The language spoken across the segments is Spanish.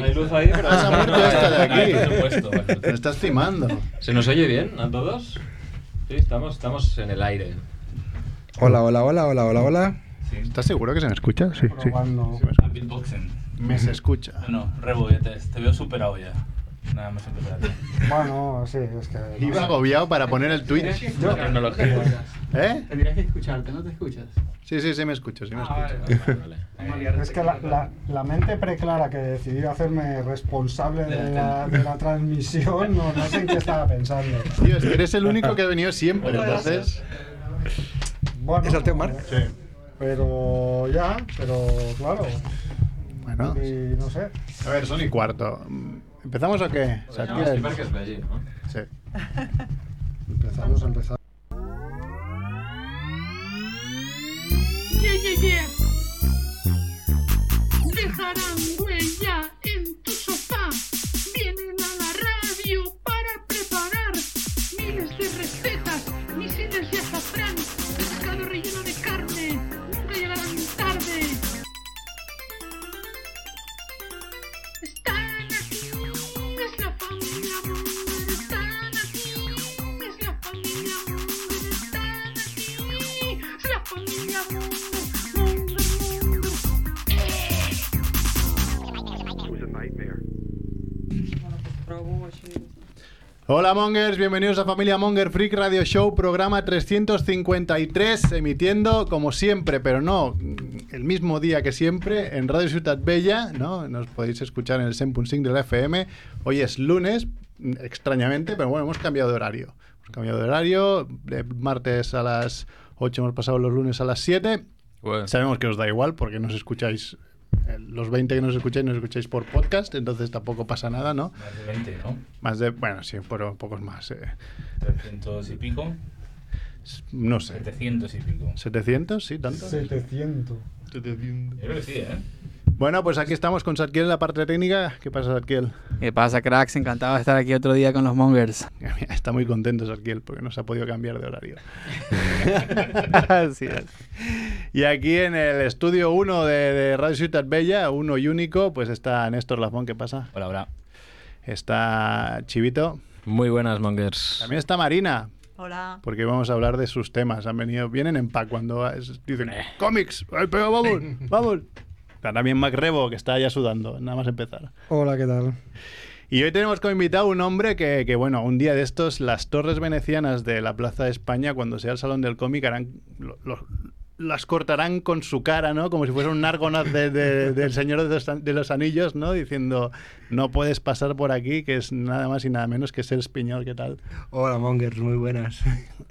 Hay luz ahí, pero Ah, se ha muerto esta de aquí. Por supuesto, estás timando. ¿Se nos oye bien a todos? Sí, estamos, estamos en el aire. Hola, hola, hola, hola, hola, hola. ¿Estás seguro que se me escucha? Sí, sí. Probando. Sí, me escucha. Beatboxing. Me se escucha. No, Rebo, ya te, te veo superado ya. Nada más empezar. Bueno, sí, es que. no Iba agobiado para poner el tweet. La tecnología. ¿Eh? Tendrías que escucharte, ¿no te escuchas? Sí, sí, sí me escucho, sí me Ah, escucho. Vale. Es que la, la, la mente preclara que decidió hacerme responsable de la, de la transmisión, no, no sé en qué estaba pensando. Tío, es que eres el único que ha venido siempre, entonces... Bueno, ¿Es Arteo Mar? Sí. Pero ya, pero claro. Bueno, Y no sé. a ver, son y cuarto. ¿Empezamos o qué? Se llama Satiel? Skipper, que es ¿no? Sí. Empezamos, empezamos. Yeah, yeah, yeah. Dejarán huella en tu sofá. Vienen Hola Mongers, bienvenidos a Familia Monger Freak Radio Show, programa 353, emitiendo como siempre, pero no el mismo día que siempre, en Radio Ciudad Bella, ¿no? Nos podéis escuchar en el 100.5 del FM. Hoy es lunes, extrañamente, pero bueno, hemos cambiado de horario. Hemos cambiado de horario, de martes a las 8 hemos pasado los lunes a las 7. Sabemos que os da igual porque nos escucháis, los 20 que nos escucháis, nos escucháis por podcast, entonces tampoco pasa nada, ¿no? Más de 20, ¿no? Más de, bueno, sí, pero pocos más. eh. 300 y pico. No sé. 700 y pico. ¿700? Sí, tanto. 700. Yo creo que sí, ¿eh? Bueno, pues aquí estamos con Satkiel en la parte técnica. ¿Qué pasa, Satkiel? ¿Qué pasa, cracks? Encantado de estar aquí otro día con los Mongers. Está muy contento Satkiel porque no se ha podido cambiar de horario. Así es. Y aquí en el estudio 1 de, de Radio Ciudad Bella, uno y único, pues está Néstor Lafón. ¿Qué pasa? Hola, hola. Está Chivito. Muy buenas, Mongers. También está Marina. Hola. Porque vamos a hablar de sus temas. Han venido, vienen en pack cuando es- dicen cómics. Ay, pero vamos, vamos. También Mac Rebo, que está ya sudando, nada más empezar. Hola, ¿qué tal? Y hoy tenemos como invitado un hombre que, que, bueno, un día de estos, las torres venecianas de la Plaza de España, cuando sea el Salón del Cómic, harán, lo- lo- las cortarán con su cara, ¿no? Como si fuera un de- de- del Señor de los, de los Anillos, ¿no? Diciendo, no puedes pasar por aquí, que es nada más y nada menos que ser Espiñol, ¿qué tal? Hola, Mongers, muy buenas.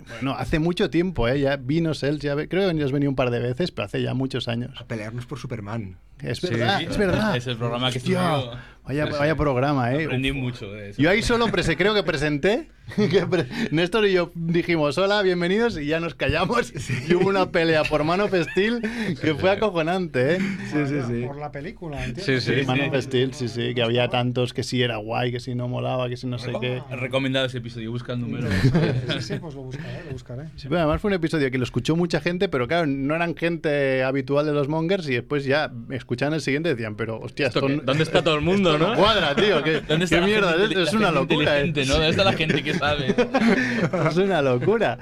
Bueno, hace mucho tiempo, ¿eh? Ya vino Sels, ya creo que ya has venido un par de veces, pero hace ya muchos años. A pelearnos por Superman. Es verdad, sí. es verdad. Es el programa que Hostia, estuvo- vaya, vaya programa, ¿eh? Aprendí mucho de eso. Yo ahí solo creo que presenté, Néstor y yo dijimos hola, bienvenidos y ya nos callamos y hubo una pelea por Man of Steel que fue acojonante, ¿eh? Sí, sí, sí. Por la película, ¿entiendes? Sí, Sí, sí. Man of Steel, sí, sí, que había tantos que sí era guay, que sí no molaba, que sí no sé qué. He recomendado ese episodio, busca el número. Sí, sí, pues lo buscaré, lo buscaré. Sí, pero además fue un episodio que lo escuchó mucha gente, pero claro, no eran gente habitual de los Mongers y después ya escuchaban el siguiente y decían, pero hostia, Esto ¿Dónde está todo el mundo, no? cuadra, tío, ¿qué, ¿Dónde está qué mierda gente es una locura. ¿eh? ¿no? ¿Dónde está la gente que sabe? es una locura.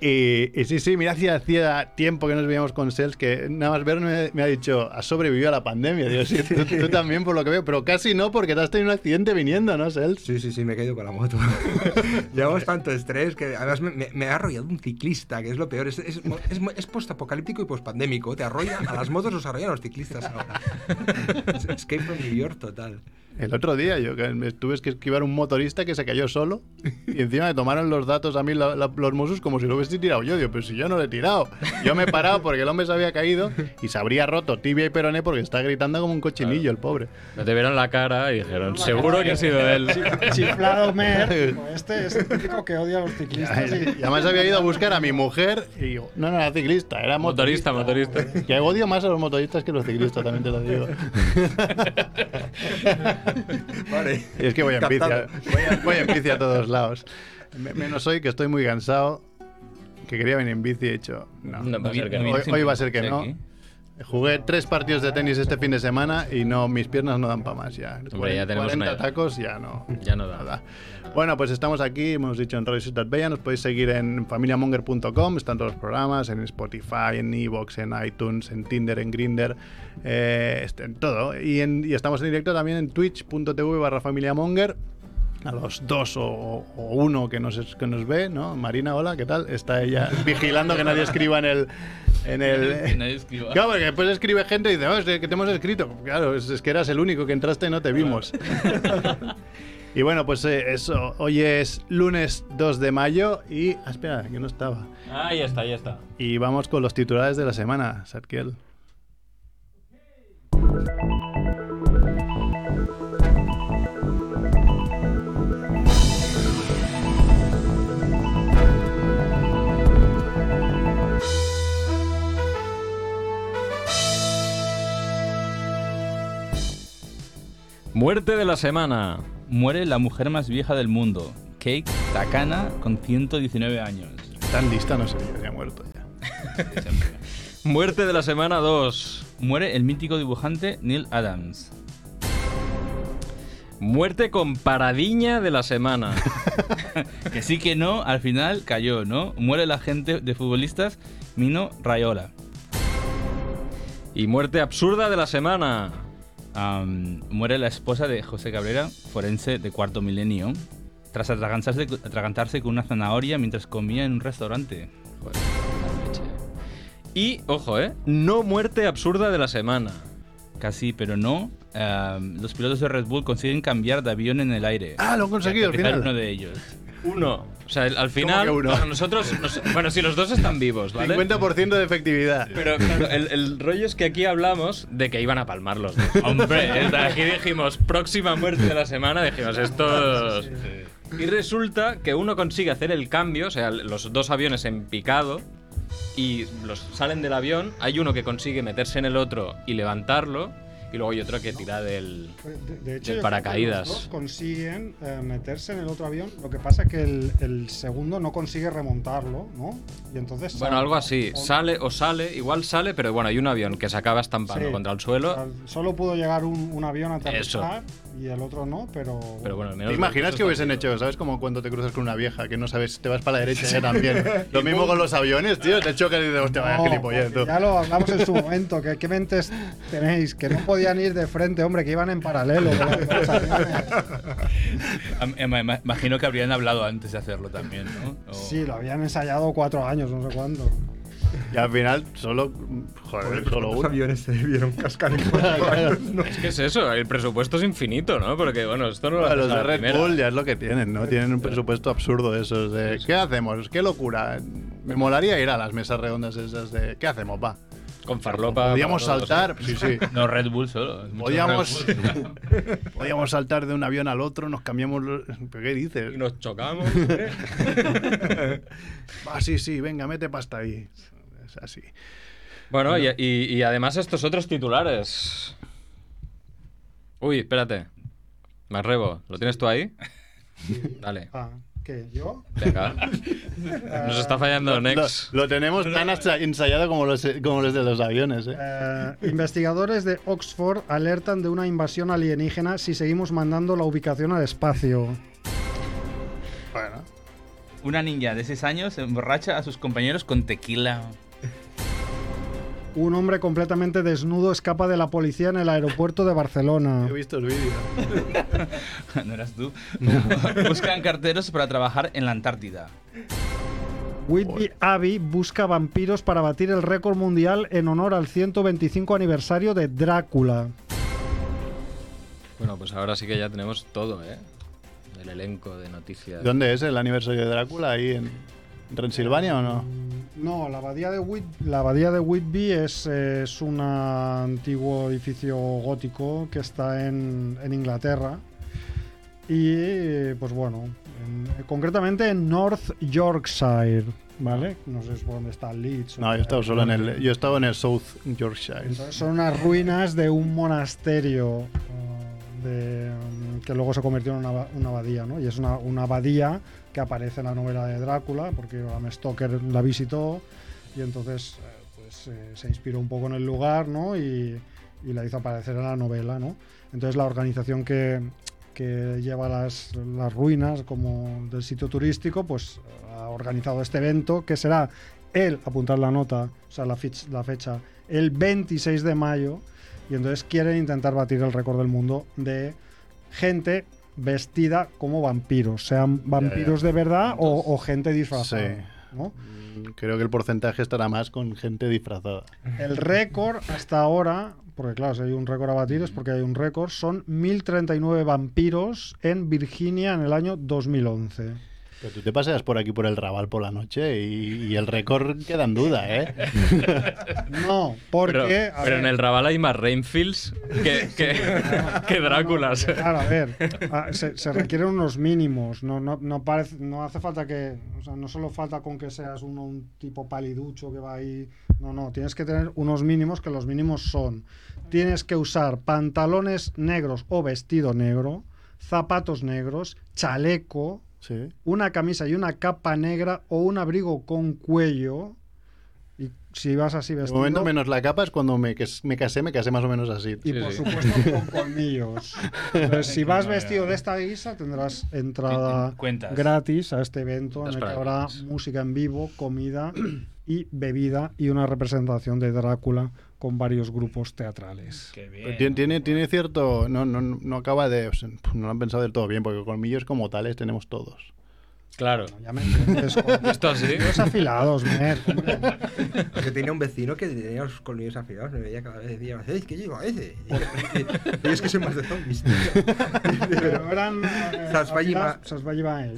Y, y sí, sí, mira, hacía, hacía tiempo que nos veíamos con Sels que nada más verme me ha dicho, has sobrevivido a la pandemia. Digo, sí, tú, tú también por lo que veo, pero casi no porque te has tenido un accidente viniendo, ¿no, Sels? Sí, sí, sí, me he caído con la moto. Llevamos tanto estrés que además me, me- me ha arrollado un ciclista, que es lo peor. Es, es, es, es postapocalíptico y pospandémico. Te arrolla, a las motos los arrollan los ciclistas ahora. Es Escape from New York total. El otro día yo me tuve que esquivar un motorista que se cayó solo y encima me tomaron los datos a mí la- la- los musos como si lo hubiese tirado yo. Digo, pero si yo no lo he tirado. Yo me he parado porque el hombre se había caído y se habría roto tibia y peroné porque está gritando como un cochinillo el pobre. No te vieron la cara y dijeron, seguro que ha sido él. Chiflado Mer, este es el típico que odia a los ciclistas. Y además había ido a buscar a mi mujer y digo, no, no era ciclista, era Motorista, motorista. Que odio más a los motoristas que a los ciclistas, también te lo digo. Vale. Y es que voy en bici, a, voy, a, voy en bici a todos lados. Me- Menos hoy que estoy muy cansado, que quería venir en bici he hecho, no. No, va a ser que No no. Hoy, va a ser que no. aquí. Jugué tres partidos de tenis este fin de semana y no, mis piernas no dan para más ya. Hombre, ya tenemos 40 una- tacos ya no. Ya no da. Nada. Bueno, pues estamos aquí, hemos dicho en Radio Ciudad Bella, nos podéis seguir en familiamonger.com, están todos los programas, en Spotify, en Evox, en iTunes, en Tinder, en Grinder, en todo. Y, en- y estamos en directo también en twitch.tv barra familiamonger. A los dos o, o uno que nos, que nos ve, ¿no? Marina, hola, ¿qué tal? Está ella vigilando que nadie escriba en el... En Que el nadie escriba. Claro, porque después escribe gente y dice, oh, es que te hemos escrito. Claro, es, es que eras el único que entraste y no te vimos. y bueno, pues eh, eso. Hoy es lunes 2 de mayo y. Ah, espera, que no estaba. Ahí está, ahí está. Y vamos con los titulares de la semana, Sarkiel. Muerte de la semana. Muere la mujer más vieja del mundo, Kate Takana, con 119 años. Tan lista no sería, había muerto ya. Muerte de la semana 2. Muere el mítico dibujante Neil Adams. Muerte con paradiña de la semana. Que sí que no, al final cayó, ¿no? Muere la gente de futbolistas Mino Raiola. y muerte absurda de la semana. Am, muere la esposa de José Cabrera, forense de cuarto milenio, tras atragantarse, atragantarse con una zanahoria mientras comía en un restaurante. Joder, la leche. Y, ojo, ¿eh? No muerte absurda de la semana. Casi, pero no. Los pilotos de Red Bull consiguen cambiar de avión en el aire. Ah, lo han conseguido al final. uno de ellos. Uno. O sea, al final, uno? nosotros, nos- bueno, si los dos están vivos, ¿vale? 50% de efectividad. Pero claro, el, el rollo es que aquí hablamos de que iban a palmar los dos. Hombre, ¿eh? aquí dijimos próxima muerte de la semana, dijimos estos... Y resulta que uno consigue hacer el cambio, o sea, los dos aviones en picado, y los salen del avión, hay uno que consigue meterse en el otro y levantarlo, y luego hay otro que tira del... De, de hecho, Del paracaídas. los dos consiguen eh, meterse en el otro avión. Lo que pasa es que el, el segundo no consigue remontarlo, ¿no? Y entonces. Bueno, salta. algo así, O- sale o sale, igual sale, pero bueno, hay un avión que se acaba estampando Sí. contra el o suelo, sea, solo pudo llegar un, un avión a aterrizar y el otro no, pero. pero bueno, menos... ¿Te imaginas que hubiesen hecho, sabes, como cuando te cruzas con una vieja que no sabes, te vas para la derecha ya también? Lo mismo con los aviones, tío, te chocas y dices, hostia, vaya No, ya lo hablamos en su momento, que qué mentes tenéis, que no podían ir de frente, hombre, que iban en paralelo. em- em- Imagino que habrían hablado antes de hacerlo también, ¿no? O- Sí, lo habían ensayado cuatro años, no sé cuándo. Y al final, solo, joder, solo Los uno. aviones se debieron cascar en cuatro años, ¿no? Es que es eso, el presupuesto es infinito, ¿no? Porque, bueno, esto no lo haces Los de Red primera. Bull ya es lo que tienen, ¿no? Tienen un presupuesto absurdo de esos de ¿qué hacemos? ¿Qué locura? Me molaría ir a las mesas redondas esas de ¿qué hacemos? Va. Con farlopa. Podíamos saltar, sí, sí. No, Red Bull solo. Podíamos, Red Bull. podíamos saltar de un avión al otro, nos cambiamos los... ¿Pero qué dices? Y nos chocamos. ¿eh? Ah, sí, sí, venga, mete pasta ahí. Es así. bueno, y, y- y además estos otros titulares. Uy, espérate. Me arrebo. ¿Lo tienes tú ahí? Dale. Ah, ¿qué? ¿Yo? Venga. Nos está fallando Lo, Nex. lo tenemos tan ensayado como los, como los de los aviones, ¿eh? Eh, investigadores de Oxford alertan de una invasión alienígena si seguimos mandando la ubicación al espacio. Bueno. Una niña de 6 años emborracha a sus compañeros con tequila. Un hombre completamente desnudo escapa de la policía en el aeropuerto de Barcelona. He visto el vídeo. ¿No eras tú? Buscan carteros para trabajar en la Antártida. Whitby Abbey busca vampiros para batir el récord mundial en honor al 125 aniversario de Drácula. Bueno, pues ahora sí que ya tenemos todo, ¿eh? El elenco de noticias. ¿Dónde es el aniversario de Drácula? ¿Ahí en Transilvania o no? No, la abadía de, Whit- la abadía de Whitby es, eh, es un antiguo edificio gótico que está en, en Inglaterra. Y, eh, pues bueno, en- concretamente en North Yorkshire, ¿vale? No sé por dónde está Leeds. No, yo he estado solo en el. Yo he estado en el South Yorkshire. Entonces son unas ruinas de un monasterio uh, de, um, que luego se convirtió en una, una abadía, ¿no? Y es una, una abadía que aparece en la novela de Drácula, porque Bram Stoker la visitó y entonces eh, pues se, se inspiró un poco en el lugar, ¿no? Y, y la hizo aparecer en la novela, ¿no? Entonces la organización que, que lleva las, las ruinas como del sitio turístico, pues ha organizado este evento que será el, apuntar la nota, o sea, la, fech- la fecha, el 26 de mayo, y entonces quieren intentar batir el récord del mundo de gente vestida como vampiros, sean vampiros de verdad o, o gente disfrazada. Sí. ¿no? Mm, Creo que el porcentaje estará más con gente disfrazada. El récord hasta ahora, porque claro, si hay un récord a batir es porque hay un récord, son 1039 vampiros en Virginia en el año 2011. Pero tú te paseas por aquí por el Raval por la noche y, y el récord queda en duda, ¿eh? No, porque... Pero, a pero en el Raval hay más Rainfields que, que, que Dráculas. Claro, a ver, a- se, se requieren unos mínimos, no, no, no, parece, no hace falta que, o sea, no solo falta con que seas uno un tipo paliducho que va ahí, no, no, tienes que tener unos mínimos que los mínimos son, tienes que usar pantalones negros o vestido negro, zapatos negros, chaleco, Sí. una camisa y una capa negra o un abrigo con cuello. Y si vas así De vestido. momento, menos la capa, es cuando me, me casé, me casé más o menos así. Y Sí, por sí. supuesto con colmillos. Entonces, si vas vestido de esta guisa, tendrás entrada Cuentas. gratis a este evento en el que habrá música en vivo, comida y bebida y una representación de Drácula con varios grupos teatrales. Qué Pero bien. tiene, tiene, tiene cierto. No, no, no acaba de. o sea, no lo han pensado del todo bien, porque colmillos como tales tenemos todos. Claro. Ya me entiendes, Esto así. afilados, Mer. Yo tenía un vecino que tenía los colmillos afilados, me veía cada vez decía, "Es que llego a ese. Y, es que soy más de zombies. Pero eran eh,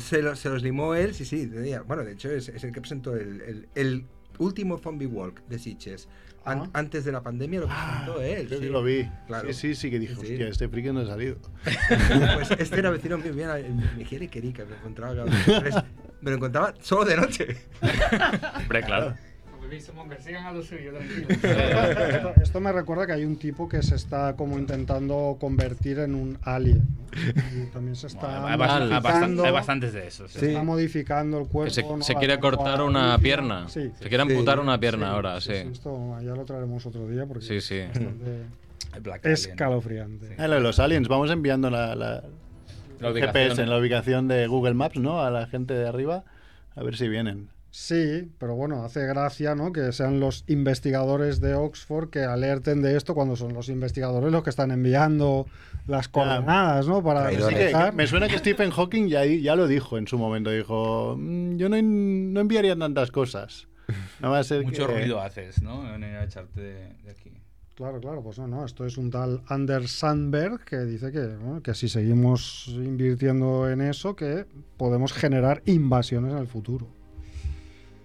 Se los limó él, sí, sí. tenía- Bueno, de hecho es, es el que presentó el, el- el último Zombie Walk de. An- Ah. Antes de la pandemia lo presentó él. Creo sí. que lo vi. Claro. Sí, sí, sí, que dije, Sí, hostia, este friki no ha salido. Pues este era vecino mío, mira, me quiere que me lo encontraba. Me lo encontraba solo de noche. Hombre, claro. sigan a lo suyo, Esto, esto me recuerda que hay un tipo que se está como intentando convertir en un alien. ¿no? Y también se está Bueno, hay, bastantes de esos. se está modificando el cuerpo. Se, ¿no? se La quiere cortar una pierna. Sí. Se quiere Sí. amputar una pierna Sí, ahora, sí. Esto ya lo traeremos otro día porque Sí, sí. es escalofriante. Ah, lo de los aliens, vamos enviando la, la-. GPS en la ubicación de Google Maps, ¿no? A la gente de arriba, a ver si vienen. Sí, pero bueno, hace gracia, ¿no? Que sean los investigadores de Oxford que alerten de esto cuando son los investigadores los que están enviando las coordenadas, ¿no? Para Traidores. Sí que- que detectar. me suena que Stephen Hawking ya, ya lo dijo en su momento. Dijo, "Mm, yo no, no enviaría tantas cosas. No va a ser Mucho que- ruido haces, ¿no? En ir a echarte de, de aquí. Claro, claro, pues no, no, esto es un tal Anders Sandberg que dice que, bueno, que si seguimos invirtiendo en eso, que podemos generar invasiones en el futuro.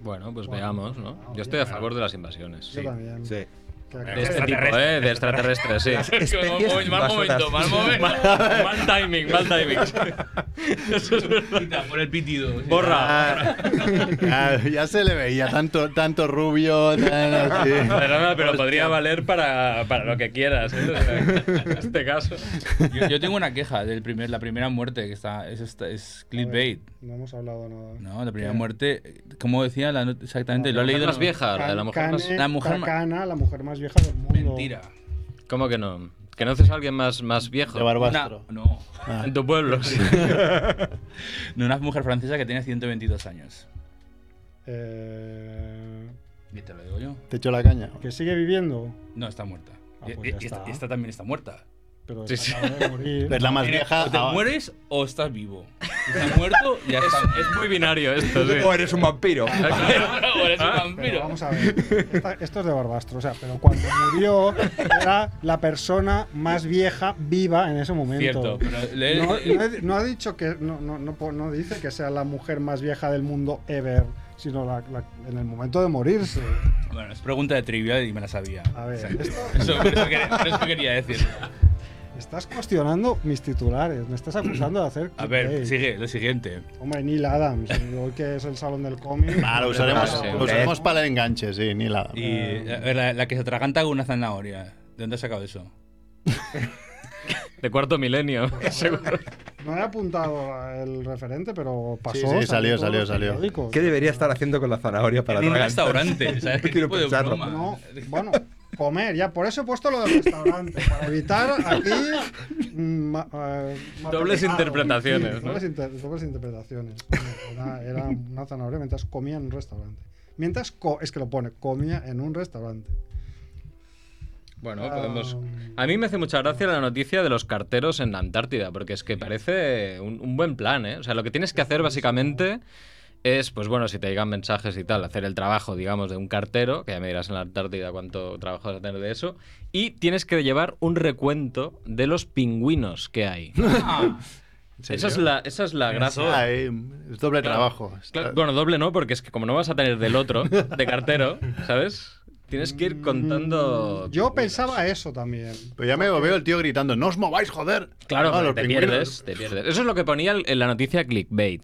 Bueno, pues Bueno, veamos, ¿no? bueno, Yo estoy a favor de las invasiones. Yo también. Sí. De este tipo, ¿eh? De extraterrestres, sí. Especies mal momento, mal momento. mal, mal timing, mal timing. Eso es verdad. Por el pitido. sí. Borra. Ah, ah, ya se le veía tanto, tanto rubio, tan así. Pero, no, pero podría valer para, para lo que quieras, ¿eh? O sea, en este caso. Yo, yo tengo una queja del primer, la primera muerte que está es, esta- es clickbait. No hemos hablado nada. No, la primera ¿Qué? muerte, como decía la exactamente, No, lo he La leído. más vieja, la de la mujer más. La mujer ma- Takana, la mujer más vieja del mundo. Mentira. ¿Cómo que no? ¿Que no haces a alguien más, más viejo? De barbastro. Una- no. Ah. En tu pueblo, sí. No, una mujer francesa que tiene 122 años. Eh, Y te lo digo yo. Te echo la caña. que sigue viviendo, No, está muerta. Ah, pues y- ya y esta, está. y esta también está muerta. Pero Sí, sí. acaba de morir. Es la más vieja. O te ah, mueres o estás vivo. Si estás muerto, ya Es, está. es muy binario esto, sí. O eres un vampiro. o eres un Pero vampiro. vamos a ver, esta- esto es de Barbastro, o sea, pero cuando murió era la persona más vieja viva en ese momento. Cierto, pero le- No, no he- no ha dicho que no, no, no, po- no dice que sea la mujer más vieja del mundo ever, sino la- la- en el momento de morirse. Bueno, es pregunta de trivia y me la sabía. A ver, O sea, esto- eso, eso quería, eso quería decir. Estás cuestionando mis titulares, me estás acusando de hacer. A ver, sigue, lo siguiente. Hombre, Neil Adams, hoy que es el salón del cómic. Ah, lo usaremos, usaremos para el enganche, sí, ni la. Y a ver, la, la que se atraganta con una zanahoria. ¿De dónde has sacado eso? De cuarto milenio, seguro. No he apuntado el referente, pero pasó. Sí, sí, salió, salió, salió. periódicos. ¿Qué debería estar haciendo con la zanahoria para En un restaurante, ¿sabes? ¿Qué tipo de broma? No, bueno, comer, ya por eso he puesto lo del restaurante, para evitar aquí mm, ma- eh, Dobles interpretaciones, Sí, ¿no? dobles, inter- dobles interpretaciones. Era, era una zanahoria mientras comía en un restaurante. Mientras, co- es que lo pone, comía en un restaurante. Bueno, Ah, podemos. A mí me hace mucha gracia la noticia de los carteros en la Antártida, porque es que parece un, un buen plan, ¿eh? O sea, lo que tienes que hacer básicamente es, pues bueno, si te llegan mensajes y tal, hacer el trabajo, digamos, de un cartero, que ya me dirás en la Antártida cuánto trabajo vas a tener de eso, y tienes que llevar un recuento de los pingüinos que hay. Esa es la, esa es la gracia. Ah, eh, es doble Claro. trabajo. Claro, bueno, doble no, porque es que como no vas a tener del otro, de cartero, ¿sabes? Tienes que ir contando. Mm, Yo pingüinos. pensaba eso también. Pero ya me veo el tío gritando, no os mováis, joder. Claro, los te pingüinos. pierdes, te pierdes. Eso es lo que ponía en la noticia clickbait,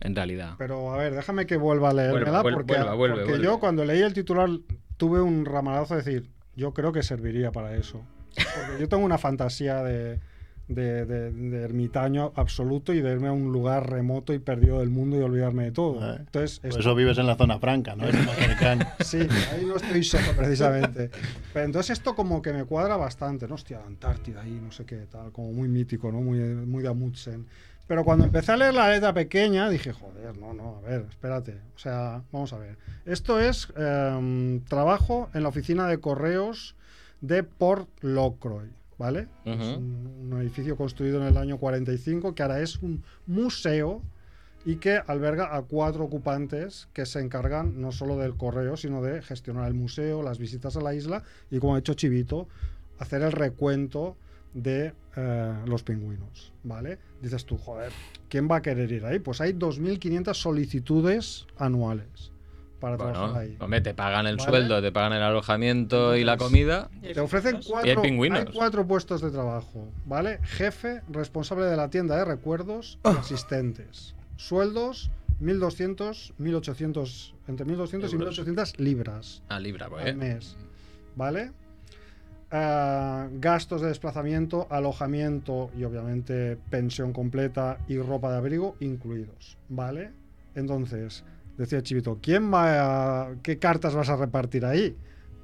en realidad. Pero a ver, déjame que vuelva a leérmela vuelva, porque, vuelva, vuelve, porque vuelve. yo cuando leí el titular tuve un ramalazo de decir, yo creo que serviría para eso. Porque yo tengo una fantasía de, de, de- de ermitaño absoluto y de irme a un lugar remoto y perdido del mundo y olvidarme de todo. Eh, Entonces, Por esto- eso vives en la zona franca, ¿no? Sí, ahí no estoy solo precisamente. Pero entonces esto como que me cuadra bastante, ¿no? Hostia, la Antártida ahí, no sé qué, tal, como muy mítico, ¿no? Muy, muy de Amundsen. Pero cuando empecé a leer la letra pequeña, dije, joder, no, no, a ver, espérate. O sea, vamos a ver. Esto es em, trabajo en la oficina de correos de Port Locroy, ¿vale? Es un edificio construido en el año 45 que ahora es un museo y que alberga a cuatro ocupantes que se encargan no solo del correo, sino de gestionar el museo, las visitas a la isla y, como ha hecho Chivito, hacer el recuento de eh, los pingüinos, ¿vale? Dices tú, joder, ¿quién va a querer ir ahí? Pues hay 2.500 solicitudes anuales para trabajar ahí. hombre, te pagan el Vale. sueldo, te pagan el alojamiento y la comida. Te ofrecen cuatro, Y hay pingüinos. hay cuatro puestos de trabajo, ¿vale? Jefe, responsable de la tienda de recuerdos y asistentes. Sueldos 1.200, 1.800, entre 1.200 y Euros. 1.800 libras Ah, libra, al pues. mes, ¿vale? Gastos de desplazamiento, alojamiento y obviamente pensión completa y ropa de abrigo incluidos, ¿vale? Entonces, decía Chivito, ¿quién va a, qué cartas vas a repartir ahí?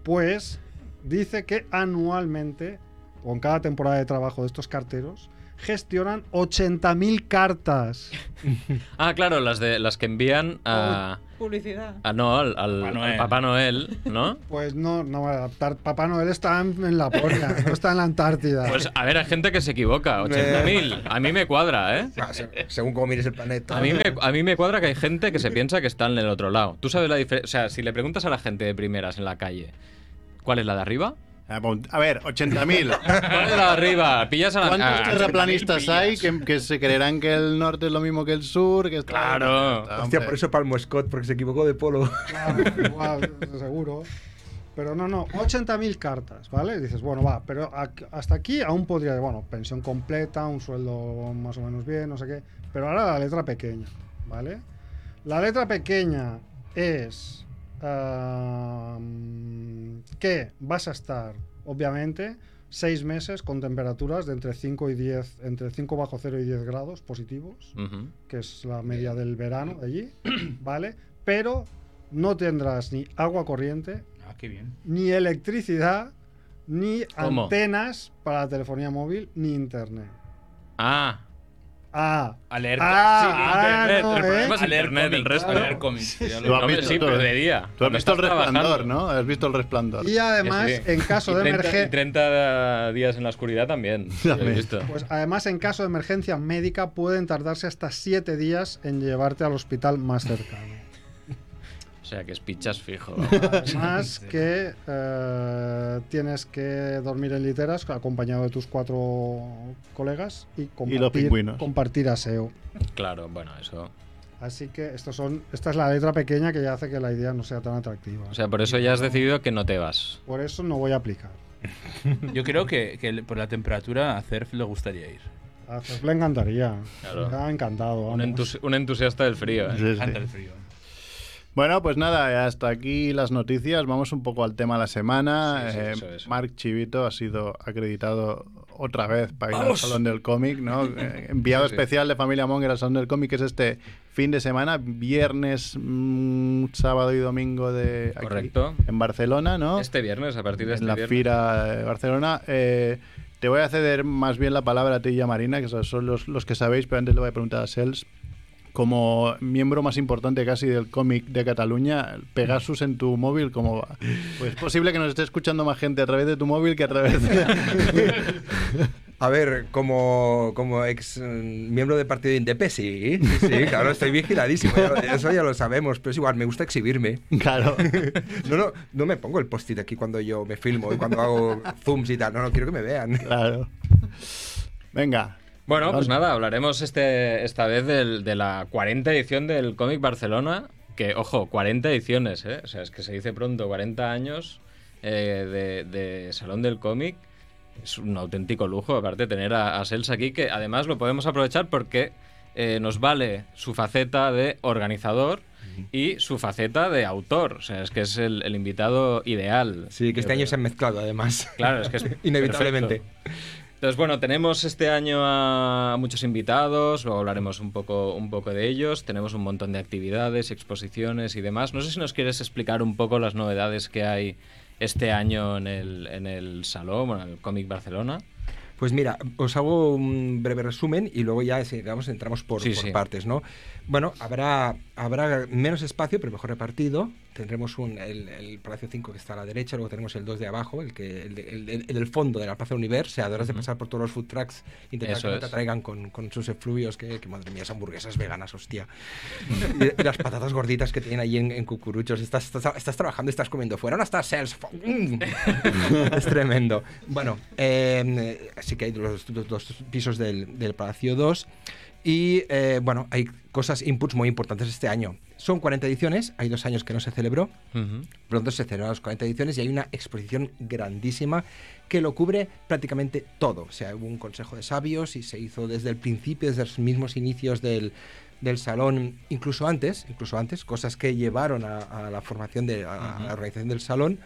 Pues dice que anualmente, o en cada temporada de trabajo de estos carteros, gestionan 80.000 cartas. Ah, claro, las de las que envían a. Publicidad. a no, al, al- Papá al Noel. Papá Noel, ¿no? Pues no, no va a adaptar. Papá Noel está en, en la polla, no está en la Antártida. Pues a ver, hay gente que se equivoca. 80.000. A mí me cuadra, ¿eh? Ah, se- según cómo mires el planeta. A mí, me, a mí me cuadra que hay gente que se piensa que está en el otro lado. Tú sabes la diferencia. O sea, si le preguntas a la gente de primeras en la calle, ¿cuál es la de arriba? A ver, 80.000. ¿Cuál es la de arriba? Pillas a la ¿Cuántos Ah, terraplanistas hay que, que se creerán que el norte es lo mismo que el sur? Que está- Claro. Hostia, hombre. por eso Palmo Scott, porque se equivocó de polo. Claro, igual, seguro. Pero no, no, 80.000 cartas, ¿vale? Dices, bueno, va, pero a- hasta aquí aún podría, bueno, pensión completa, un sueldo más o menos bien, no sé qué. Pero ahora la letra pequeña, ¿vale? La letra pequeña es que vas a estar, obviamente, seis meses con temperaturas de entre 5 y 10, entre 5 bajo cero y 10 grados positivos Ujú. que es la media del verano de allí, ¿vale? Pero no tendrás ni agua corriente, Ah, qué bien. ni electricidad, ni ¿Cómo? antenas para la telefonía móvil, ni internet. Ah, Ah, A leer, Ah, sí, ah, internet, no, el problema ¿eh? es A internet, el resto. claro. A leer cómics. lo- has visto sí, pero de día. Tú has visto el resplandor, trabajando. ¿no? Has visto el resplandor. y además, sí. en caso de 30 y emergencia. 30 días en la oscuridad también. lo he También. visto. Pues además, en caso de emergencia médica, pueden tardarse hasta 7 días en llevarte al hospital más cercano. O sea, que es pichas fijo. Además que eh, tienes que dormir en literas acompañado de tus cuatro colegas y compartir, compartir aseo. Claro, bueno, eso. Así que estos son, esta es la letra pequeña que ya hace que la idea no sea tan atractiva. O sea, por eso ya has decidido que no te vas. Por eso no voy a aplicar. Yo creo que, que por la temperatura a Cerf le gustaría ir. A Cef le encantaría. Claro. Me ha encantado. Un, vamos. entusi- un entusiasta del frío, ¿eh? Sí, sí. Encanta el frío. Bueno, pues nada, hasta aquí las noticias. Vamos un poco al tema de la semana. Sí, sí, Eh, eso, eso. Marc Chivito ha sido acreditado otra vez para ir al Salón del Cómic, ¿no? Eh, enviado especial de Familia Monger al Salón del Cómic, que es este fin de semana, viernes, mm, sábado y domingo de aquí, Correcto. en Barcelona, ¿no? Este viernes, a partir de este en la viernes. Fira de Barcelona. Eh, te voy a ceder más bien la palabra a ti y a Marina, que son los, los que sabéis, pero antes le voy a preguntar a Sels. Como miembro más importante casi del cómic de Cataluña, Pegasus en tu móvil, ¿cómo va? Pues es posible que nos esté escuchando más gente a través de tu móvil que a través de... A ver, como, como ex mm, miembro del partido de Indepe, sí, sí, claro, estoy vigiladísimo, eso ya lo sabemos, pero es igual, me gusta exhibirme. claro. No, no, no me pongo el post-it aquí cuando yo me filmo y cuando hago zooms y tal, no, no, quiero que me vean. Claro. Venga. Bueno, pues nada, hablaremos este, esta vez del- de la 40 edición del Cómic Barcelona. Que, ojo, 40 ediciones, ¿eh? O sea, es que se dice pronto, 40 años eh, de, de Salón del Cómic. Es un auténtico lujo, aparte, tener a, a Sels aquí, que además lo podemos aprovechar porque eh, nos vale su faceta de organizador y su faceta de autor. O sea, es que es el, el invitado ideal. Sí, que este año creo. se han mezclado además. Claro, es que es Inevitablemente. perfecto. Entonces, bueno, tenemos este año a muchos invitados, luego hablaremos un poco, un poco de ellos. Tenemos un montón de actividades, exposiciones y demás. No sé si nos quieres explicar un poco las novedades que hay este año en el, en el Salón, bueno, en el Cómic Barcelona. Pues mira, os hago un breve resumen y luego ya digamos, entramos por, Sí, por sí. partes, ¿no? Bueno, habrá, habrá menos espacio, pero mejor repartido. Tendremos un, el, el Palacio 5 que está a la derecha, luego tenemos el 2 de abajo, el, que, el, el- el- el del fondo de la Plaza Universo. O sea, de pasar por todos los food trucks, intentar Eso que no te traigan con, con sus efluvios, que, que madre mía, esas hamburguesas veganas, hostia. y, y las patatas gorditas que tienen ahí en, en cucuruchos. Estás, estás, estás trabajando estás comiendo fuera. No estás sales. Mm. es tremendo. Bueno, eh, así que hay los, los dos pisos del, del Palacio 2. Y eh, bueno, hay cosas, inputs muy importantes este año. Son 40 ediciones, hay dos años que no se celebró. Pronto se celebran las 40 ediciones y hay una exposición grandísima que lo cubre prácticamente todo. O sea, hubo un consejo de sabios y se hizo desde el principio, desde los mismos inicios del, del salón, incluso antes, incluso antes, cosas que llevaron a, a la formación de a- a la organización del salón.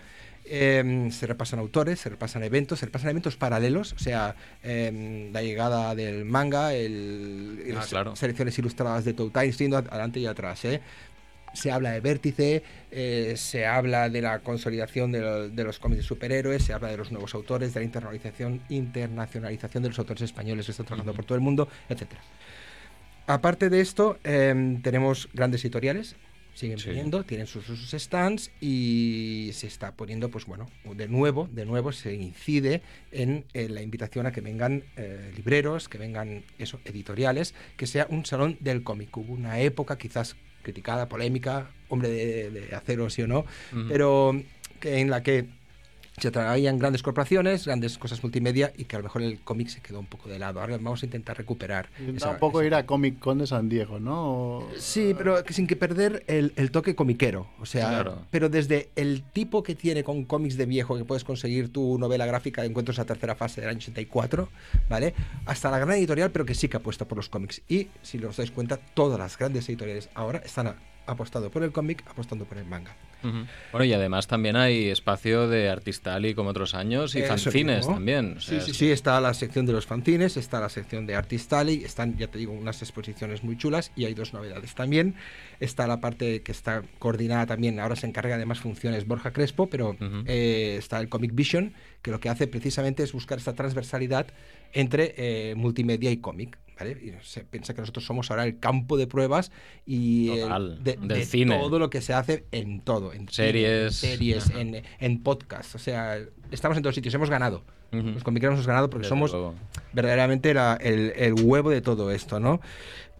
Eh, se repasan autores, se repasan eventos, se repasan eventos paralelos, o sea, eh, la llegada del manga, el, Ah, claro. selecciones ilustradas de Toutain, yendo adelante y atrás. ¿eh? Se habla de vértice, eh, se habla de la consolidación de, lo- de los cómics de superhéroes, se habla de los nuevos autores, de la internacionalización, internacionalización de los autores españoles que están trabajando por todo el mundo, etcétera. Aparte de esto, em, tenemos grandes editoriales, siguen Sí. viniendo, tienen sus, sus stands y se está poniendo, pues bueno, de nuevo, de nuevo se incide en, eh, la invitación a que vengan eh, libreros, que vengan eso, editoriales, que sea un salón del cómic. Hubo una época quizás criticada, polémica, hombre de, de acero sí o no, pero que en la que se traían grandes corporaciones, grandes cosas multimedia y que a lo mejor el cómic se quedó un poco de lado. Ahora vamos a intentar recuperar. esa- Tampoco esa- ir a Comic Con de San Diego, ¿no? O- Sí, pero que sin que perder el, el toque comiquero. O sea, Claro. pero desde el tipo que tiene con cómics de viejo, que puedes conseguir tu novela gráfica de Encuentros a tercera fase del año 84, ¿vale? Hasta la gran editorial, pero que sí que apuesta por los cómics. Y si os dais cuenta, todas las grandes editoriales ahora están apostando por el cómic, apostando por el manga. Bueno, y además también hay espacio de Artistal y como otros años y Eso fanzines mismo. también. o Sí, sea, sí, es- sí, está la sección de los fanzines, está la sección de Artist Alley, están, ya te digo, unas exposiciones muy chulas y hay dos novedades también. Está la parte que está coordinada también, ahora se encarga de más funciones Borja Crespo, pero eh, está el Comic Vision, que lo que hace precisamente es buscar esta transversalidad entre eh, multimedia y cómic. ¿vale? Y se piensa que nosotros somos ahora el campo de pruebas y Total, de, del de cine. todo lo que se hace en todo, en cine, Series. en, series, en, en podcast. O sea, estamos en todos sitios, hemos ganado. Ujú. Los comiqueros hemos ganado porque Desde somos luego. verdaderamente la- el, el huevo de todo esto, ¿no?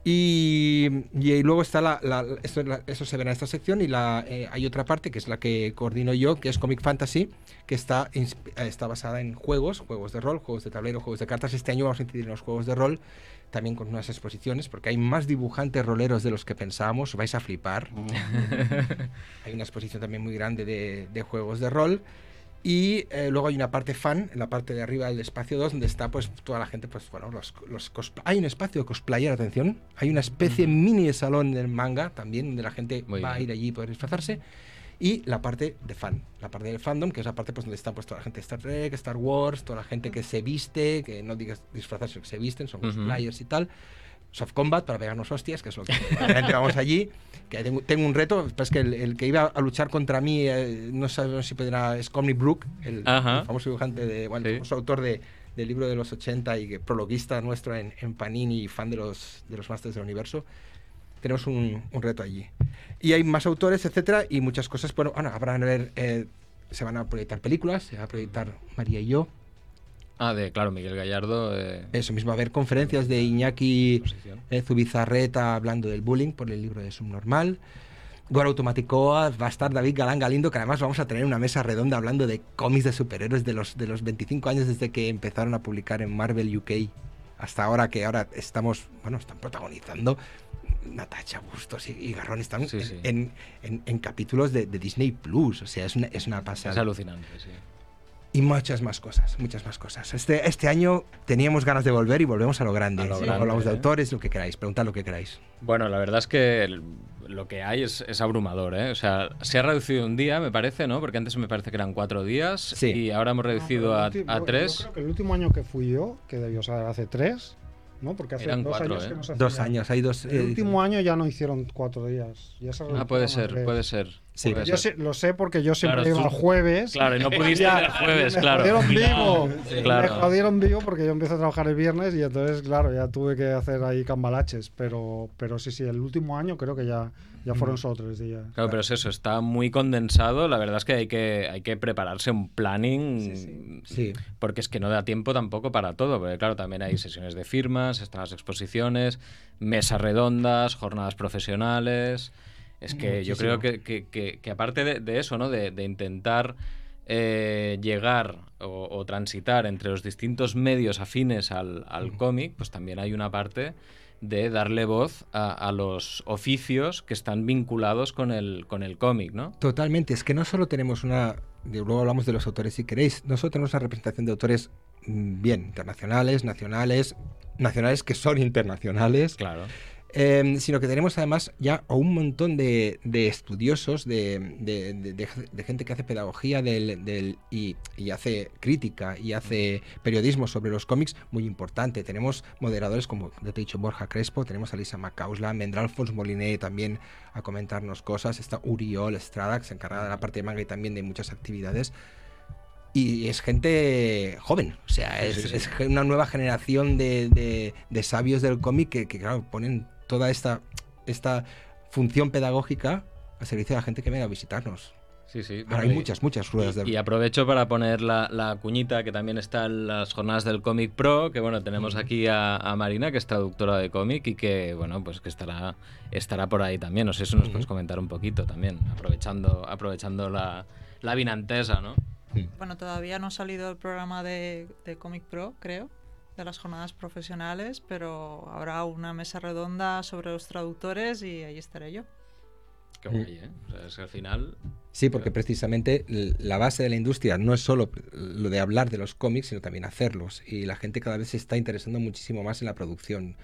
Y, y luego está la, la- esto, la- eso se verá en esta sección y la, eh, hay otra parte que es la que coordino yo, que es Comic Fantasy, que está, eh, está basada en juegos, juegos de rol, juegos de tablero, juegos de cartas. Este año vamos a incidir en los juegos de rol, también con unas exposiciones, porque hay más dibujantes roleros de los que pensábamos, vais a flipar. hay una exposición también muy grande de, de juegos de rol. Y eh, luego hay una parte fan, en la parte de arriba del espacio 2, donde está pues toda la gente, pues bueno, los, los Hay un espacio de cosplayer, atención. Hay una especie mini de salón del manga también, donde la gente Muy va a bien. ir allí y poder disfrazarse. y la parte de fan, la parte del fandom, que es la parte pues, donde está pues, toda la gente de Star Trek, Star Wars, toda la gente que se viste, que no digas disfrazarse, que se visten, son cosplayers y tal. Soft Combat para pegarnos hostias, que es lo que realmente vamos allí. Que tengo, tengo un reto, pues que el, el que iba a luchar contra mí, eh, no sabemos si podrá, es Connie Brook, el, el famoso dibujante, de, bueno, el Sí. famoso autor de, del libro de los 80 y prologuista nuestro en, en Panini y fan de los, de los Masters del Universo. Tenemos un, un reto allí. Y hay más autores, etcétera, y muchas cosas. Bueno, bueno habrá a ver, eh, se van a proyectar películas, se va a proyectar María y yo. Ah, de, claro, Miguel Gallardo. eh, Eso mismo, a ver conferencias de Iñaki eh, Zubizarreta hablando del bullying por el libro de Subnormal. Gora Automaticoa, va a estar David Galán Galindo, que además vamos a tener una mesa redonda hablando de cómics de superhéroes de los, de los 25 años desde que empezaron a publicar en Marvel UK hasta ahora, que ahora estamos, bueno, están protagonizando Natacha Bustos y, Garrón, están Sí, en, sí. En, en- en capítulos de, de Disney Plus, o sea, es una, es una Es pasada. alucinante, sí. Y muchas más cosas, muchas más cosas. Este, este año teníamos ganas de volver y volvemos a lo grande. A lo Sí. grande, Hablamos de ¿eh? autores, lo que queráis, preguntad lo que queráis. Bueno, la verdad es que el- lo que hay es, es abrumador, ¿eh? O sea, se ha reducido un día, me parece, ¿no? Porque antes me parece que eran cuatro días Sí. y ahora hemos reducido No, a, tres. Yo creo que el último año que fui yo, que debió ser hace tres, ¿no? Porque hace Eran dos cuatro, años ¿eh? que no se Dos años, hay dos. El eh, último año ya no hicieron cuatro días. Ya se Ah, puede ser, tres. puede ser. Sí. puede Yo ser. sé- lo sé porque yo siempre Claro, iba tú- el jueves. Claro, y no pudiste ir el jueves, me claro. jodieron vivo. Claro. Me jodieron vivo porque yo empiezo a trabajar el viernes y entonces, claro, ya tuve que hacer ahí cambalaches. Pero, pero sí, sí, el último año creo que ya, ya fueron solo tres días. Claro, pero es eso, está muy condensado. La verdad es que hay que, hay que prepararse un planning. Sí. Porque es que no da tiempo tampoco para todo. Porque, claro, también hay sesiones de firmas, están las exposiciones, mesas redondas, jornadas profesionales. Es que yo creo que, que- que- que aparte de, de eso, ¿no? De, de intentar eh, llegar o, o transitar entre los distintos medios afines al, al cómic, pues también hay una parte de darle voz a, a los oficios que están vinculados con el, con el cómic, ¿no? Totalmente, es que no solo tenemos una. Luego hablamos de los autores si queréis. No solo tenemos una representación de autores mm, bien, internacionales, nacionales, nacionales que son internacionales, Claro. Eh, sino que tenemos además ya a un montón de, de estudiosos, de, de- de- de- de gente que hace pedagogía del, del- y, y hace crítica y hace periodismo sobre los cómics muy importante. Tenemos moderadores como ya te he dicho Borja Crespo, tenemos a Lisa Macausla, Mendral Fons Moliné también a comentarnos cosas, está Uriol Estrada, que se encarga de la parte de manga y también de muchas actividades. Y es gente joven, o sea, es, una nueva generación de, de- de sabios del cómic que, que, claro, ponen toda esta, esta función pedagógica al servicio de la gente que venga a visitarnos. Sí, sí. Ahora hay muchas, muchas ruedas de... Y aprovecho para poner la, la cuñita que también está en las jornadas del Cómic Pro, que bueno, tenemos aquí a, a Marina, que es traductora de cómic y que bueno, pues que estará, estará por ahí también. No sé si nos puedes comentar un poquito también, aprovechando, aprovechando la, la vinantesa, ¿no? Bueno, todavía no ha salido el programa de, de Comic Pro, creo, de las jornadas profesionales, pero habrá una mesa redonda sobre los traductores y ahí estaré yo. Qué guay, ¿eh? O sea, es que al final... Sí, porque precisamente la base de la industria no es solo lo de hablar de los cómics, sino también hacerlos. Y la gente cada vez se está interesando muchísimo más en la producción.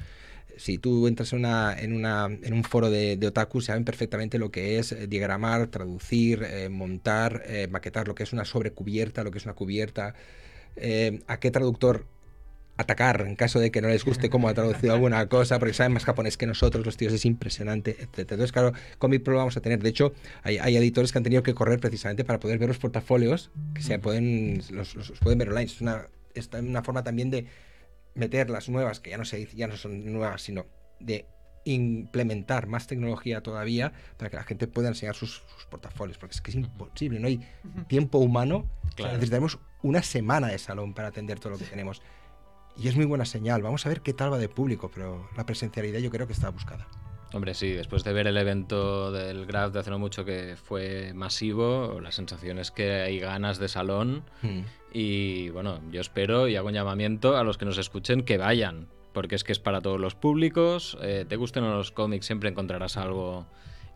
Si tú entras en, una, en, una, en un foro de, de otaku, saben perfectamente lo que es eh, diagramar, traducir, eh, montar, eh, maquetar lo que es una sobrecubierta, lo que es una cubierta, eh, a qué traductor atacar en caso de que no les guste cómo ha traducido alguna cosa, porque saben más japonés que nosotros, los tíos es impresionante, etc. Entonces, claro, Comic Pro lo vamos a tener. De hecho, hay, hay editores que han tenido que correr precisamente para poder ver los portafolios, que se pueden, los, los- los pueden ver online. Es una, es una forma también de meter las nuevas, que ya no, se, dice- ya no son nuevas, sino de implementar más tecnología todavía para que la gente pueda enseñar sus, sus portafolios, porque es que es imposible, no hay tiempo humano. O sea, Claro. necesitaremos una semana de salón para atender todo lo que tenemos. Y es muy buena señal. Vamos a ver qué tal va de público, pero la presencialidad yo creo que está buscada. Hombre, sí, después de ver el evento del Graf de hace no mucho que fue masivo, la sensación es que hay ganas de salón Mm. y bueno, yo espero y hago un llamamiento a los que nos escuchen que vayan, porque es que es para todos los públicos, eh, te gusten los cómics, siempre encontrarás algo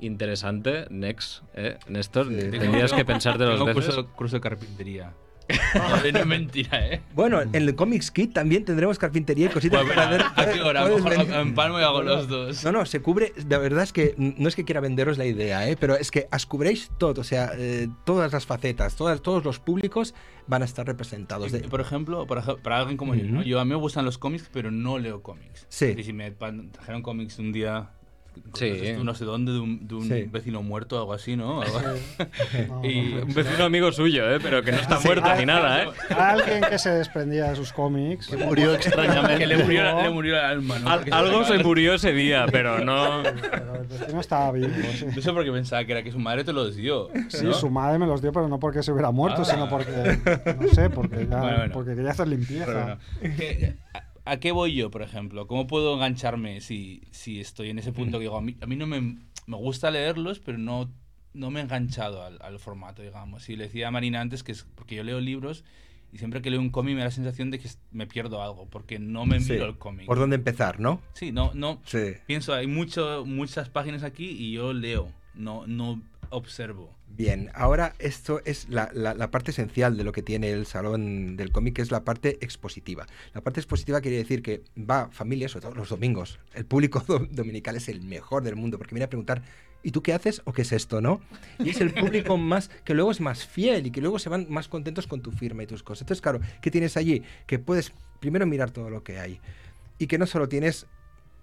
interesante. Next, ¿eh? Néstor, Sí. tendrías que pensarte Tengo veces. curso, curso de carpintería. Joder, no es mentira, ¿eh? Bueno, en el Comics Kit también tendremos carpintería y cositas Pues para hacer. ¿a qué hora? A lo puedes mejor venir. empalmo y hago los dos. No, no, se cubre. La verdad es que no es que quiera venderos la idea, ¿eh? pero es que as cubréis todo, o sea, eh, todas las facetas, todas, todos los públicos van a estar representados. De, Por ejemplo, para alguien como yo, ¿no? Yo a mí me gustan los cómics, pero no leo cómics. Sí. Y si me trajeron cómics un día, Sí. no sé tú, no sé dónde, de un, de un Sí. vecino muerto o algo así, ¿no? Algo- No, y Un vecino amigo suyo, ¿eh? Pero que no está Sí. muerto ni nada, ¿eh? Alguien que se desprendía de sus cómics. Murió extrañamente. que le murió, la- le murió el alma, ¿no? Al- Porque algo se murió ese día, pero no. Pero el vecino estaba vivo. sí. No sé por qué pensaba que era que su madre te los dio. Sí, ¿no? su madre me los dio, pero no porque se hubiera muerto, Ah. sino porque, no sé, porque, ya, Bueno, bueno. porque quería hacer Pero limpieza. No. ¿Qué- a, qué voy yo, por ejemplo? ¿Cómo puedo engancharme si, si estoy en ese punto que digo, a mí, a mí no me, me gusta leerlos, pero no, no me he enganchado al, al formato, digamos? Y le decía a Marina antes que es porque yo leo libros y siempre que leo un cómic me da la sensación de que me pierdo algo, porque no me Sí. miro el cómic. ¿Por dónde empezar, no? Sí, no, no. Sí. Pienso, hay mucho, muchas páginas aquí y yo leo, no, no observo. Bien, ahora esto es la, parte esencial de lo que tiene el salón del cómic, que es la parte expositiva. La parte expositiva quiere decir que va familias, sobre todo los domingos. El público do- dominical es el mejor del mundo, porque viene a preguntar, ¿y tú qué haces o qué es esto, no? Y es el público más, que luego es más fiel y que luego se van más contentos con tu firma y tus cosas. Entonces, claro, ¿qué tienes allí? Que puedes primero mirar todo lo que hay. Y que no solo tienes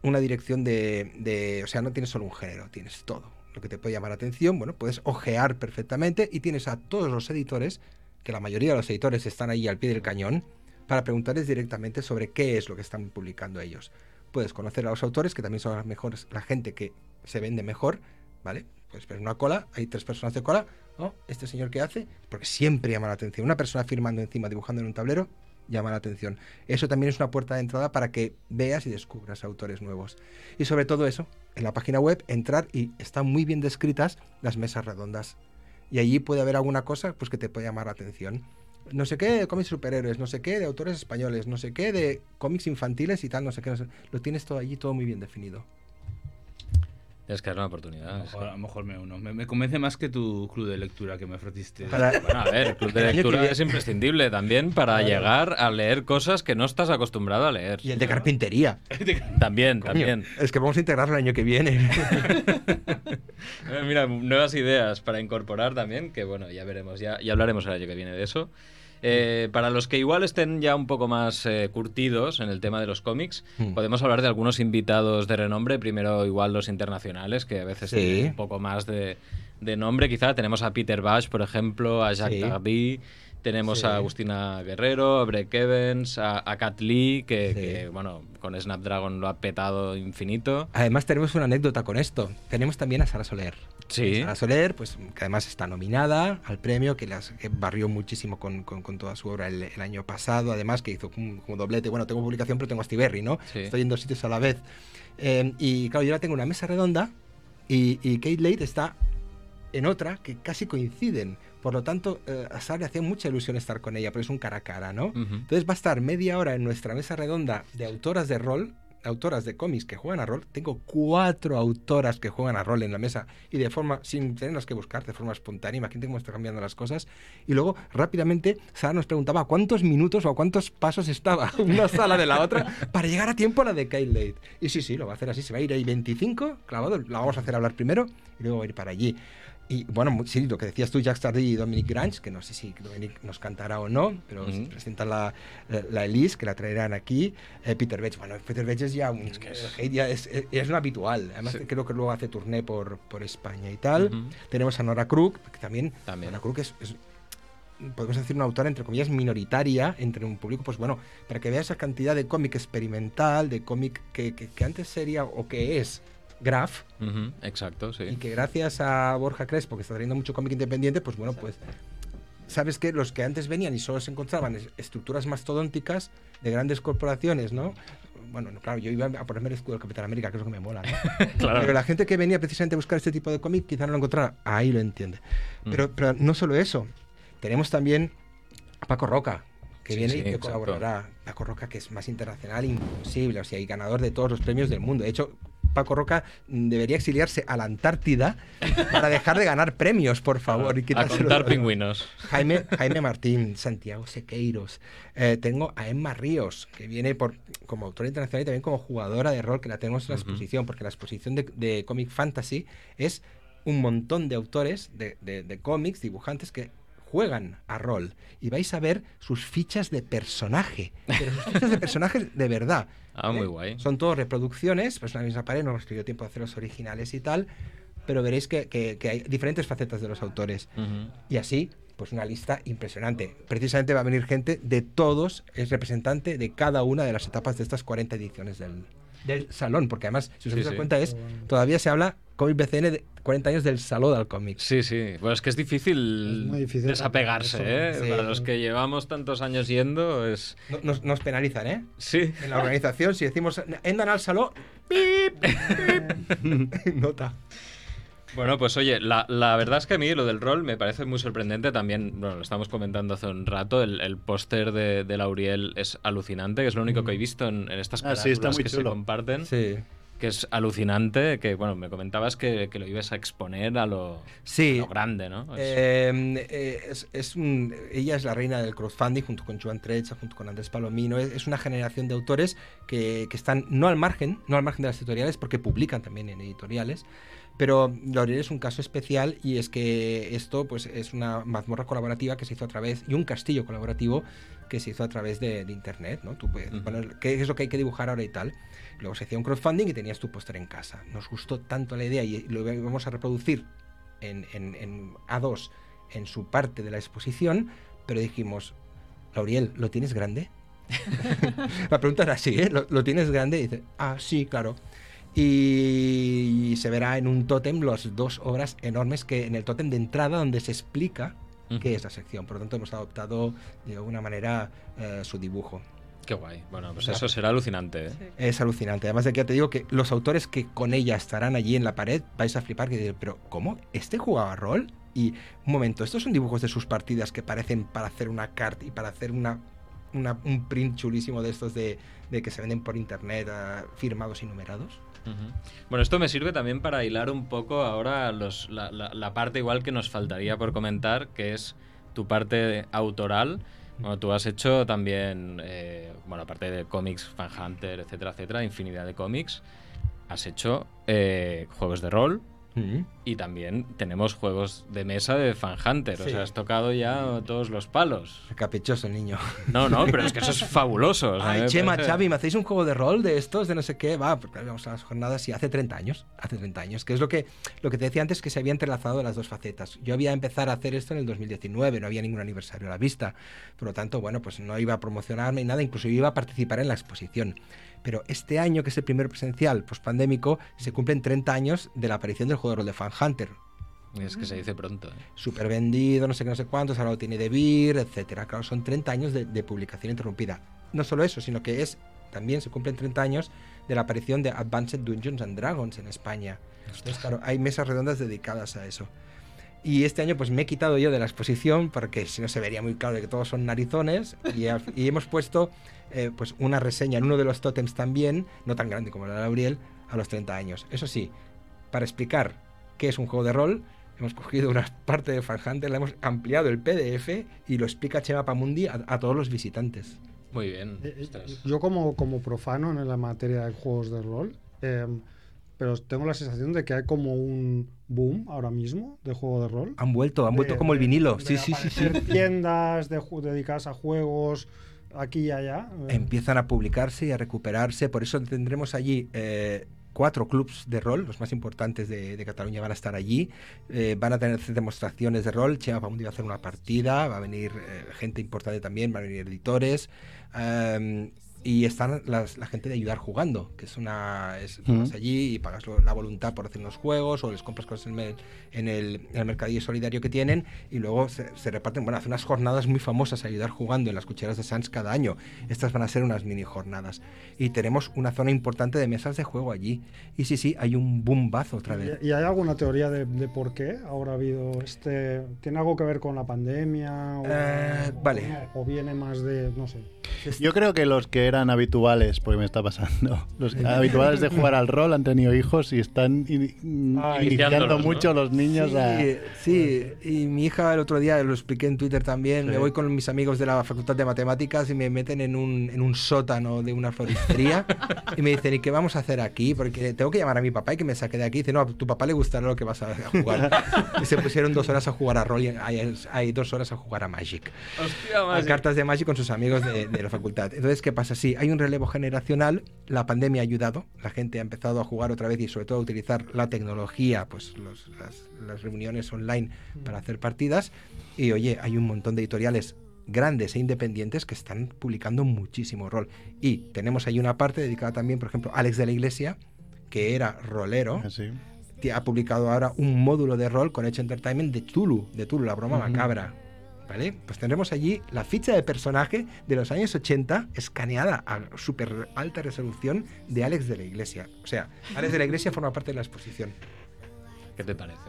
una dirección de- o sea, no tienes solo un género, tienes todo. Lo que te puede llamar la atención, bueno, puedes ojear perfectamente y tienes a todos los editores, que la mayoría de los editores están ahí al pie del cañón, para preguntarles directamente sobre qué es lo que están publicando ellos. Puedes conocer a los autores, que también son las mejores, la gente que se vende mejor, ¿vale? Puedes ver una cola, hay tres personas de cola, ¿no? Este señor que hace, porque siempre llama la atención. Una persona firmando encima, dibujando en un tablero, llama la atención. Eso también es una puerta de entrada para que veas y descubras autores nuevos. Y sobre todo eso, en la página web, entrar y están muy bien descritas las mesas redondas. Y allí puede haber alguna cosa pues, que te puede llamar la atención. No sé qué de cómics superhéroes, no sé qué de autores españoles, no sé qué de cómics infantiles y tal, no sé qué. no sé- Lo tienes todo allí, todo muy bien definido. Es que es una A oportunidad. lo mejor, a lo mejor me uno. Me, me convence más que tu club de lectura que me ofreciste. Para- Bueno, a ver, el club de lectura es imprescindible también para llegar a leer cosas que no estás acostumbrado a leer. Y el de carpintería. También, Coño, también. Es que vamos a integrarlo el año que viene. Eh, Mira, nuevas ideas para incorporar también, que bueno, ya veremos, ya, ya hablaremos el año que viene de eso. Eh, para los que igual estén ya un poco más eh, curtidos en el tema de los cómics, Hmm. podemos hablar de algunos invitados de renombre. Primero, igual los internacionales, que a veces Sí. tienen un poco más de, de nombre. Quizá tenemos a Peter Bash, por ejemplo, a Jacques Sí. Tardy. Tenemos Sí. a Agustina Guerrero, a Breck Evans, a, a Kat Lee, que, bueno, con Snapdragon lo ha petado infinito. Además tenemos una anécdota con esto. Tenemos también a Sara Soler. Sí. Sara Soler, pues que además está nominada al premio, que, las, que barrió muchísimo con, con- con toda su obra el, el año pasado, además que hizo como, como doblete. Bueno, tengo publicación, pero tengo a Stiberry, ¿no? Sí. Estoy en dos sitios a la vez. Eh, y claro, yo ahora tengo una mesa redonda y, y Kate Late está en otra que casi coinciden. Por lo tanto, eh, a Sara le hacía mucha ilusión estar con ella, pero es un cara a cara, ¿no? Ujú. Entonces va a estar media hora en nuestra mesa redonda de autoras de rol, autoras de cómics que juegan a rol. Tengo cuatro autoras que juegan a rol en la mesa y de forma, sin tenerlas que buscar, de forma espontánea. Imagínate cómo está cambiando las cosas. Y luego, rápidamente, Sara nos preguntaba cuántos minutos o a cuántos pasos estaba una sala de la otra para llegar a tiempo a la de Kyle Late. Y sí, sí, lo va a hacer así. Se va a ir ahí 25 clavado. La vamos a hacer hablar primero y luego va a ir para allí. Y bueno, sí, lo que decías tú, Jack Stardy y Dominic Grange, que no sé si Dominic nos cantará o no, pero Ujú. se presenta la, la, la Elise, que la traerán aquí. Eh, Peter Bates, bueno, Peter Bates es ya un, eh, ya es, es, es un habitual. Además, Sí. creo que luego hace turné por, por España y tal. Ujú. Tenemos a Nora Crook, que también, También. Nora Crook es, es- podemos decir, una autora, entre comillas, minoritaria entre un público, pues bueno, para que veas esa cantidad de cómic experimental, de cómic que, que, que antes sería o que es graph, Ujú, Exacto, sí. y que gracias a Borja Crespo, que está trayendo mucho cómic independiente, pues bueno, pues sabes que los que antes venían y solo se encontraban es- estructuras mastodónticas de grandes corporaciones, ¿no? Bueno, no, claro, yo iba a ponerme el escudo del Capitán América, que es lo que me mola, ¿no? Claro. Pero la gente que venía precisamente a buscar este tipo de cómic quizá no lo encontrara. Ahí lo entiende. Mm. Pero, pero no solo eso. Tenemos también a Paco Roca, que Sí, viene sí, y que exacto. colaborará. Paco Roca, que es más internacional imposible, o sea, y ganador de todos los premios del mundo. De hecho, Paco Roca debería exiliarse a la Antártida para dejar de ganar premios, por favor. y A contar pingüinos. Jaime, Jaime Martín, Santiago Sequeiros. Eh, tengo a Emma Ríos, que viene por, como autora internacional y también como jugadora de rol, que la tenemos en la exposición, porque la exposición de, de Comic Fantasy es un montón de autores de, de- de cómics, dibujantes que juegan a rol y vais a ver sus fichas de personaje, pero sus fichas de personajes de verdad. Ah, muy ¿eh? guay. Son todos reproducciones, pues una misma pared, no hemos tenido tiempo de hacer los originales y tal, pero veréis que, que- que hay diferentes facetas de los autores. Y así, pues una lista impresionante. Precisamente va a venir gente de todos, es representante de cada una de las etapas de estas 40 ediciones del, del salón, porque además, si os Sí, dais sí. cuenta, es todavía se habla Comic BCN de 40 años del Salón del Cómic. Sí, sí. Bueno, es que es difícil, Es muy difícil desapegarse, ¿eh? Sí. Para los que llevamos tantos años yendo, es... No- Nos, nos penalizan, ¿eh? Sí. En la organización, si decimos endan al salón, ¡pip! ¡pip! Nota. Bueno, pues oye, la, la verdad es que a mí lo del rol me parece muy sorprendente también. Bueno, lo estamos comentando hace un rato. El, el póster de, de Lauriel es alucinante, que es lo único que he visto en, en estas Ah, sí, está muy que se comparten. Sí. Que es alucinante. Que, bueno, me comentabas que, que lo ibas a exponer a lo, Sí. a lo grande, ¿no? Es- Eh, eh, es, es un- ella es la reina del crowdfunding junto con Joan Trecha, junto con Andrés Palomino. Es, es una generación de autores que, que están no al margen, no al margen de las editoriales, porque publican también en editoriales. Pero Laurel es un caso especial y es que esto pues, es una mazmorra colaborativa que se hizo a través, y un castillo colaborativo que se hizo a través de, de internet, ¿no? Tú puedes Ujú. poner qué es lo que hay que dibujar ahora y tal. Luego se hacía un crowdfunding y tenías tu póster en casa. Nos gustó tanto la idea y lo vamos a reproducir en, en- en A2 en su parte de la exposición, pero dijimos, Lauriel, ¿lo tienes grande? la pregunta era así, ¿eh? ¿Lo, lo tienes grande? Y dice, ah, sí, claro. Y se verá en un tótem las dos obras enormes que en el tótem de entrada donde se explica Ujú. qué es la sección. Por lo tanto, hemos adoptado de alguna manera eh, su dibujo. Qué guay. Bueno, pues eso será alucinante, ¿eh? Sí. Es alucinante. Además de que ya te digo que los autores que con ella estarán allí en la pared, vais a flipar que diré, pero ¿cómo? ¿Este jugaba rol? Y un momento, estos son dibujos de sus partidas que parecen para hacer una cart y para hacer una, una- un print chulísimo de estos de, de que se venden por internet ah, firmados y numerados. Bueno, esto me sirve también para hilar un poco ahora los, la, la- la parte igual que nos faltaría por comentar, que es tu parte autoral. Bueno, tú has hecho también, eh, bueno, aparte de cómics, Fan Hunter, etcétera, etcétera, infinidad de cómics. Has hecho eh, juegos de rol y también tenemos juegos de mesa de Fan Hunter. O sea, has tocado ya todos los palos. Caprichoso el niño. No, no, pero es que eso es fabuloso. Ay, Chema, Xavi, ¿me hacéis un juego de rol de estos, de no sé qué? Va, porque vamos a las jornadas y hace 30 años, hace 30 años, que es lo que, lo que te decía antes, que se había entrelazado las dos facetas. Yo había empezado a hacer esto en el 2019, no había ningún aniversario a la vista, por lo tanto, bueno, pues no iba a promocionarme ni nada, incluso iba a participar en la exposición. Pero este año, que es el primer presencial post-pandémico, se cumplen 30 años de la aparición del juego de rol de Fan Hunter. Es que se dice pronto. ¿eh? Súper vendido, no sé qué, no sé cuántos, ahora lo tiene de Beer, etcétera. Claro, son 30 años de, de publicación interrumpida. No solo eso, sino que es también se cumplen 30 años de la aparición de Advanced Dungeons and Dragons en España. Entonces, claro, hay mesas redondas dedicadas a eso. Y este año pues me he quitado yo de la exposición porque si no se vería muy claro de que todos son narizones y, hemos puesto eh, pues una reseña en uno de los tótems también, no tan grande como la de Gabriel, a los 30 años. Eso sí, para explicar qué es un juego de rol, hemos cogido una parte de Fan Hunter, le hemos ampliado el PDF y lo explica Chema Pamundi a, a todos los visitantes. Muy bien. Eh, eh. Yo como, como profano en la materia de juegos de rol, eh, pero tengo la sensación de que hay como un boom ahora mismo de juego de rol. Han vuelto, han vuelto De- como el vinilo. de Sí, sí, sí, sí. Tiendas de dedicadas a juegos aquí y allá. eh, Empiezan a publicarse y a recuperarse. Por eso tendremos allí eh, cuatro clubs de rol, los más importantes de, de Cataluña van a estar allí. Eh, van a tener demostraciones de rol. Chema Pamundi va a hacer una partida. Va a venir eh, gente importante también, van a venir editores. em, y están las- la gente de ayudar jugando, que es una. Es, Ujú. vas allí y pagas lo- la voluntad por hacer unos juegos o les compras cosas en el, en el, en el mercadillo solidario que tienen y luego se, se reparten. Bueno, hace unas jornadas muy famosas a ayudar jugando en las cucheras de Sans cada año. Estas van a ser unas mini jornadas. Y tenemos una zona importante de mesas de juego allí. Y sí, sí, hay un bombazo otra vez. ¿Y, y hay alguna teoría de, de por qué ahora ha habido este... ¿Tiene algo que ver con la pandemia? O, Eh, vale. o viene más de, no sé. Yo creo que los que eran eran habituales, porque me está pasando. Los habituales de jugar al rol han tenido hijos y están in- Ah, iniciando iniciándolos, ¿no? mucho los niños a... Sí, y mi hija el otro día lo expliqué en Twitter también. Sí. Me voy con mis amigos de la Facultad de Matemáticas y me meten en un, en un sótano de una floristería y me dicen, ¿y qué vamos a hacer aquí? Porque tengo que llamar a mi papá y que me saque de aquí. dice, no, a tu papá le gustará lo que vas a a jugar. y se pusieron dos horas a jugar a rol y hay, hay dos horas a jugar a Magic. Hostia, a más. cartas de Magic con sus amigos de, de la facultad. Entonces, ¿qué pasa? Sí, hay un relevo generacional, la pandemia ha ayudado, la gente ha empezado a jugar otra vez y sobre todo a utilizar la tecnología, pues los- las, las reuniones online para hacer partidas. Y oye, hay un montón de editoriales grandes e independientes que están publicando muchísimo rol. Y tenemos ahí una parte dedicada también, por ejemplo, Alex de la Iglesia, que era rolero, Así. ti- ha publicado ahora un módulo de rol con Edge Entertainment de Tulu, de Tulu, la broma macabra. ¿Vale? Pues tendremos allí la ficha de personaje de los años 80 escaneada a súper alta resolución de Alex de la Iglesia. O sea, Alex de la Iglesia forma parte de la exposición. ¿Qué te parece?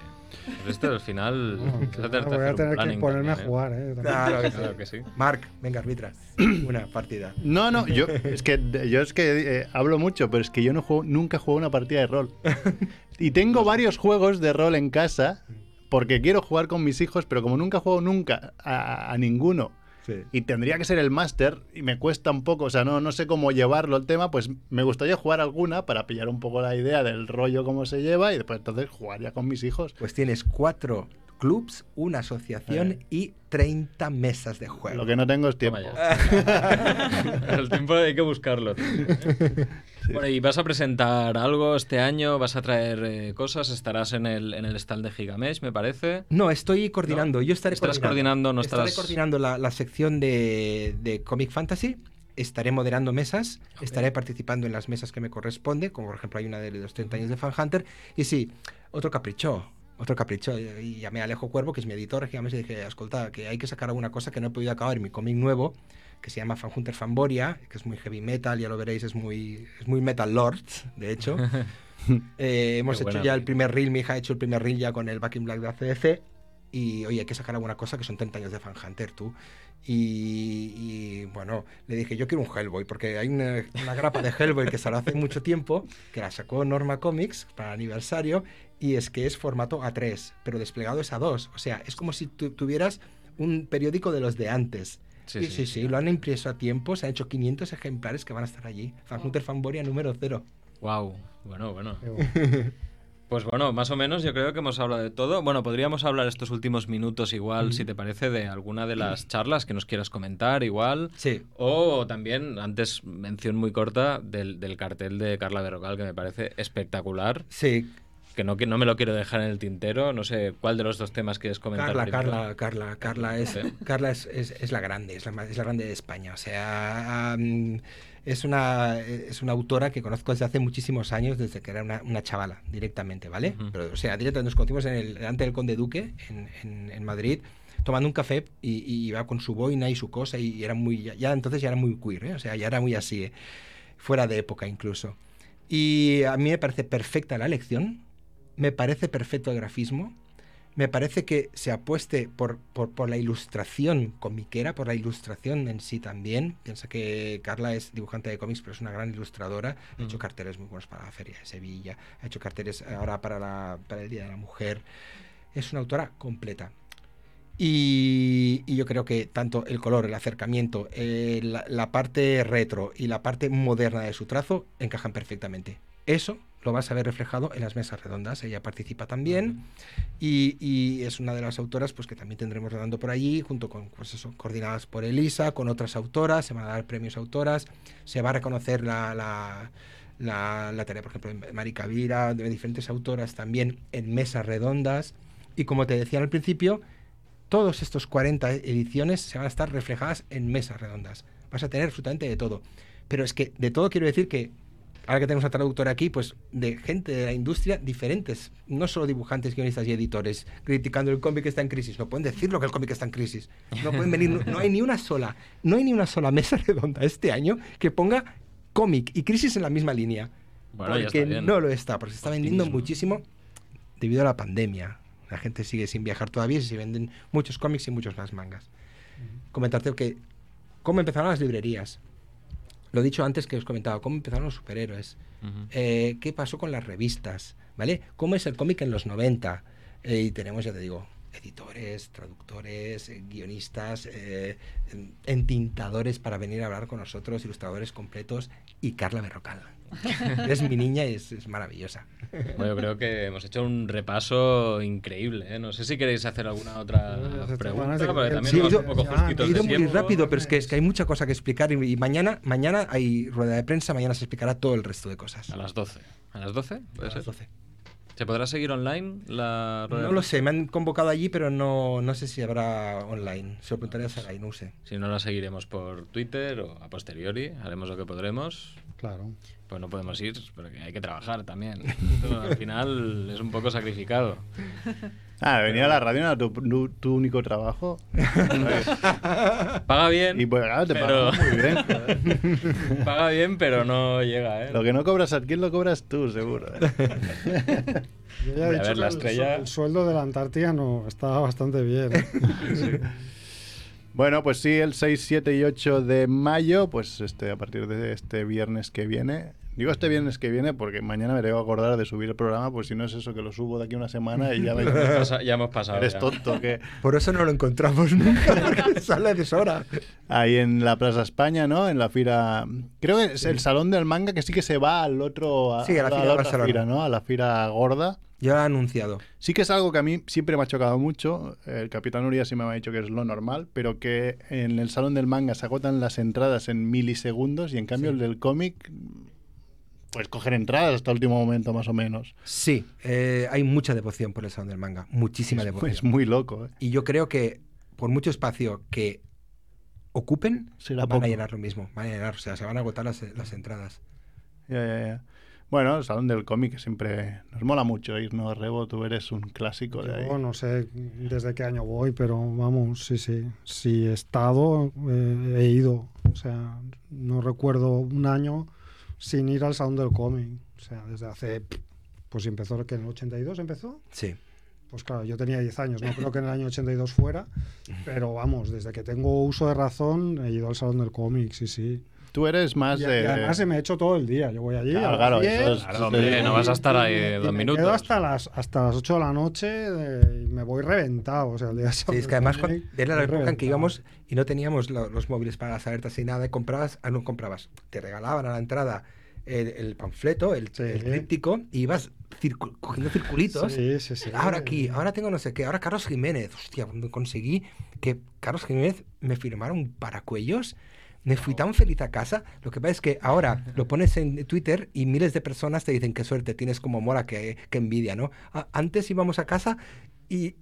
Pues esto al final. Voy a tener que ponerme a también, ¿eh? jugar, ¿eh? Claro que sí. Claro que sí. Mark, venga, arbitra. Una partida. No, no, yo es que yo es que eh, hablo mucho, pero es que yo no juego, nunca juego una partida de rol. Y tengo varios juegos de rol en casa porque quiero jugar con mis hijos, pero como nunca juego nunca a, a ninguno Sí. y tendría que ser el máster y me cuesta un poco, o sea, no, no sé cómo llevarlo el tema, pues me gustaría jugar alguna para pillar un poco la idea del rollo, cómo se lleva y después entonces jugar ya con mis hijos. Pues tienes cuatro clubs, una asociación Eh. y 30 mesas de juego. Lo que no tengo es tiempo. El tiempo hay que buscarlo. Bueno, ¿y vas a presentar algo este año? ¿Vas a traer eh, cosas? ¿Estarás en el, en el stand de Gigamesh, me parece? No, estoy coordinando. Yo estaré Estarás coordinando. coordinando, no estaré estarás- coordinando la, la sección de, de Comic Fantasy. Estaré moderando mesas, estaré participando en las mesas que me corresponde, como por ejemplo hay una de los 30 años de Fan Hunter. Y sí, otro capricho, otro capricho. Y llamé a Alejo Cuervo, que es mi editor, y dije, escolta, que hay que sacar alguna cosa que no he podido acabar en mi cómic nuevo, que se llama Fan Hunter Fanboria, que es muy heavy metal, ya lo veréis, es muy, es muy metal lords, de hecho. Eh, hemos Qué hecho ya el primer reel, mi hija ha hecho el primer reel ya con el Back in Black de ACDC. Y oye, hay que sacar alguna cosa que son 30 años de Fan Hunter, tú. Y, y, bueno, le dije, yo quiero un Hellboy, porque hay una, una grapa de Hellboy que salió hace mucho tiempo, que la sacó Norma Comics para el aniversario, y es que es formato A3, pero desplegado es A2. O sea, es como si tu- tuvieras un periódico de los de antes. Sí, Sí, sí, sí, sí, lo han impreso a tiempo, se han hecho 500 ejemplares que van a estar allí. Fan Hunter Fanboria número 0. Wow. Bueno, bueno. Pues bueno, más o menos yo creo que hemos hablado de todo. Bueno, podríamos hablar estos últimos minutos igual, si te parece, de alguna de las charlas que nos quieras comentar igual. Sí. O también, antes, mención muy corta del, del cartel de Carla Berrocal, que me parece espectacular. Sí, Que no, que no me lo quiero dejar en el tintero. No sé cuál de los dos temas quieres comentar. Carla, primero? Carla, Carla, Carla es, Sí. Carla es, es- es la grande, es la, es la grande de España. O sea, am, es una, es una autora que conozco desde hace muchísimos años, desde que era una, una chavala, directamente, ¿vale? Ujú. Pero, o sea, directamente nos conocimos en el, delante del Conde Duque, en, en- en Madrid, tomando un café y, y iba con su boina y su cosa y era muy, ya, ya entonces ya era muy queer, ¿eh? O sea, ya era muy así, ¿eh? fuera de época incluso. Y a mí me parece perfecta la elección, me parece perfecto el grafismo, me parece que se apueste por, por, por la ilustración comiquera, por la ilustración en sí también. Piensa que Carla es dibujante de cómics, pero es una gran ilustradora. Ha hecho Mm. carteles muy buenos para la Feria de Sevilla, ha hecho carteles ahora para, la, para el Día de la Mujer. Es una autora completa. Y, y yo creo que tanto el color, el acercamiento, eh, la, la parte retro y la parte moderna de su trazo encajan perfectamente. Eso lo vas a ver reflejado en las mesas redondas. Ella participa también y, y es una de las autoras pues, que también tendremos rodando por allí, junto con, pues eso, coordinadas por Elisa, con otras autoras, se van a dar premios a autoras, se va a reconocer la, la, la, la tarea, por ejemplo, de Mari Cavira, de diferentes autoras también en mesas redondas. Y como te decía al principio, todos estos 40 ediciones se van a estar reflejadas en mesas redondas. Vas a tener absolutamente de todo. Pero es que de todo quiero decir que, ahora que tenemos a traductor aquí, pues de gente de la industria diferentes, no solo dibujantes, guionistas y editores, criticando el cómic que está en crisis. No pueden decirlo que el cómic está en crisis. No pueden venir, no, no hay ni una sola, no hay ni una sola mesa redonda este año que ponga cómic y crisis en la misma línea. Bueno, porque no lo está, porque se está vendiendo Optimismo. muchísimo debido a la pandemia. La gente sigue sin viajar todavía y se venden muchos cómics y muchos más mangas. Comentarte que cómo empezaron las librerías. Lo dicho antes que os comentaba, cómo empezaron los superhéroes, eh, qué pasó con las revistas, ¿vale? ¿Cómo es el cómic en los 90? Eh, y tenemos, ya te digo, editores, traductores, eh, guionistas, eh, en- entintadores para venir a hablar con nosotros, ilustradores completos y Carla Berrocal. es mi niña y es, es maravillosa. Bueno, yo creo que hemos hecho un repaso increíble. ¿eh? No sé si queréis hacer alguna otra pregunta, Sí, vamos yo- un poco He ido muy tiempo. rápido, pero es que, es que hay mucha cosa que explicar y, y mañana, mañana hay rueda de prensa, mañana se explicará todo el resto de cosas. A las 12. ¿A las 12? ¿Puede A ser? las 12. ¿Se podrá seguir online la rueda de No lo sé, me han convocado allí, pero no, no sé si habrá online. Se lo preguntaré a Sarai, no sé. Si no, la seguiremos por Twitter o a posteriori. Haremos lo que podremos. Claro. Pues no podemos ir, porque hay que trabajar también. Esto, al final es un poco sacrificado. Ah, venir a la radio no era tu, tu- tu único trabajo. Paga bien. Y pues claro, te pero... pagan muy bien. joder. Paga bien, pero no llega, ¿eh? Lo que no cobras aquí lo cobras tú, seguro. ¿eh? Yo ya he dicho ver, la el su- estrella- el, sueldo de la Antártida no estaba bastante bien. ¿eh? Bueno, pues sí, el 6, 7 y 8 de mayo, pues este, a partir de este viernes que viene. Digo este viernes que viene porque mañana me debo acordar de subir el programa, pues si no es eso que lo subo de aquí una semana y ya me ya hemos pasado. Eres ya. tonto, que Por eso no lo encontramos nunca, porque sale a deshora. ahí en la Plaza España, ¿no? En la fira. Creo que es el salón del manga que sí que se va al otro. A, Sí, a la fira de otra Barcelona. fira, ¿no? A la fira gorda. Ya lo ha anunciado. Sí que es algo que a mí siempre me ha chocado mucho. El Capitán Urias sí me ha dicho que es lo normal, pero que en el salón del manga se agotan las entradas en milisegundos y en cambio Sí. el del cómic, pues coger entradas hasta el último momento más o menos. Sí, eh, hay mucha devoción por el salón del manga, muchísima Es, devoción. es muy loco. ¿eh? Y yo creo que por mucho espacio que ocupen, Será van poco. a llenar lo mismo. Van a llenar, o sea, se van a agotar las, las entradas. Ya, ya, ya. Bueno, el salón del cómic siempre nos mola mucho irnos. Rebo, tú eres un clásico de ahí. Yo no sé desde qué año voy, pero vamos, sí, sí. Si he estado, eh, he ido. O sea, no recuerdo un año sin ir al salón del cómic. O sea, desde hace. Pues si empezó, que en el 82 empezó. Sí. Pues claro, yo tenía 10 años, no creo que en el año 82 fuera, pero vamos, desde que tengo uso de razón he ido al salón del cómic, sí, sí. Tú eres más Y, de. y además se me ha hecho todo el día, yo voy allí. Claro, claro, 10, eso es- Claro, hombre, no vas a estar ahí y dos me minutos. quedo hasta las, hasta las 8 de la noche eh, y me voy reventado. O sea, el día Sí, es que además cuando- era la época en que íbamos y no teníamos lo- los móviles para las alertas y nada, y comprabas, ah, no comprabas, te regalaban a la entrada el, el panfleto, el, Sí. el tríptico, y ibas circu- cogiendo circulitos. Sí, sí, sí. Ahora aquí, ahora tengo no sé qué, ahora Carlos Jiménez. Hostia, cuando conseguí que Carlos Jiménez me firmara un paracuellos, me fui tan feliz a casa. Lo que pasa es que ahora lo pones en Twitter y miles de personas te dicen qué suerte tienes como mora, que, que envidia, ¿no? A- antes íbamos a casa y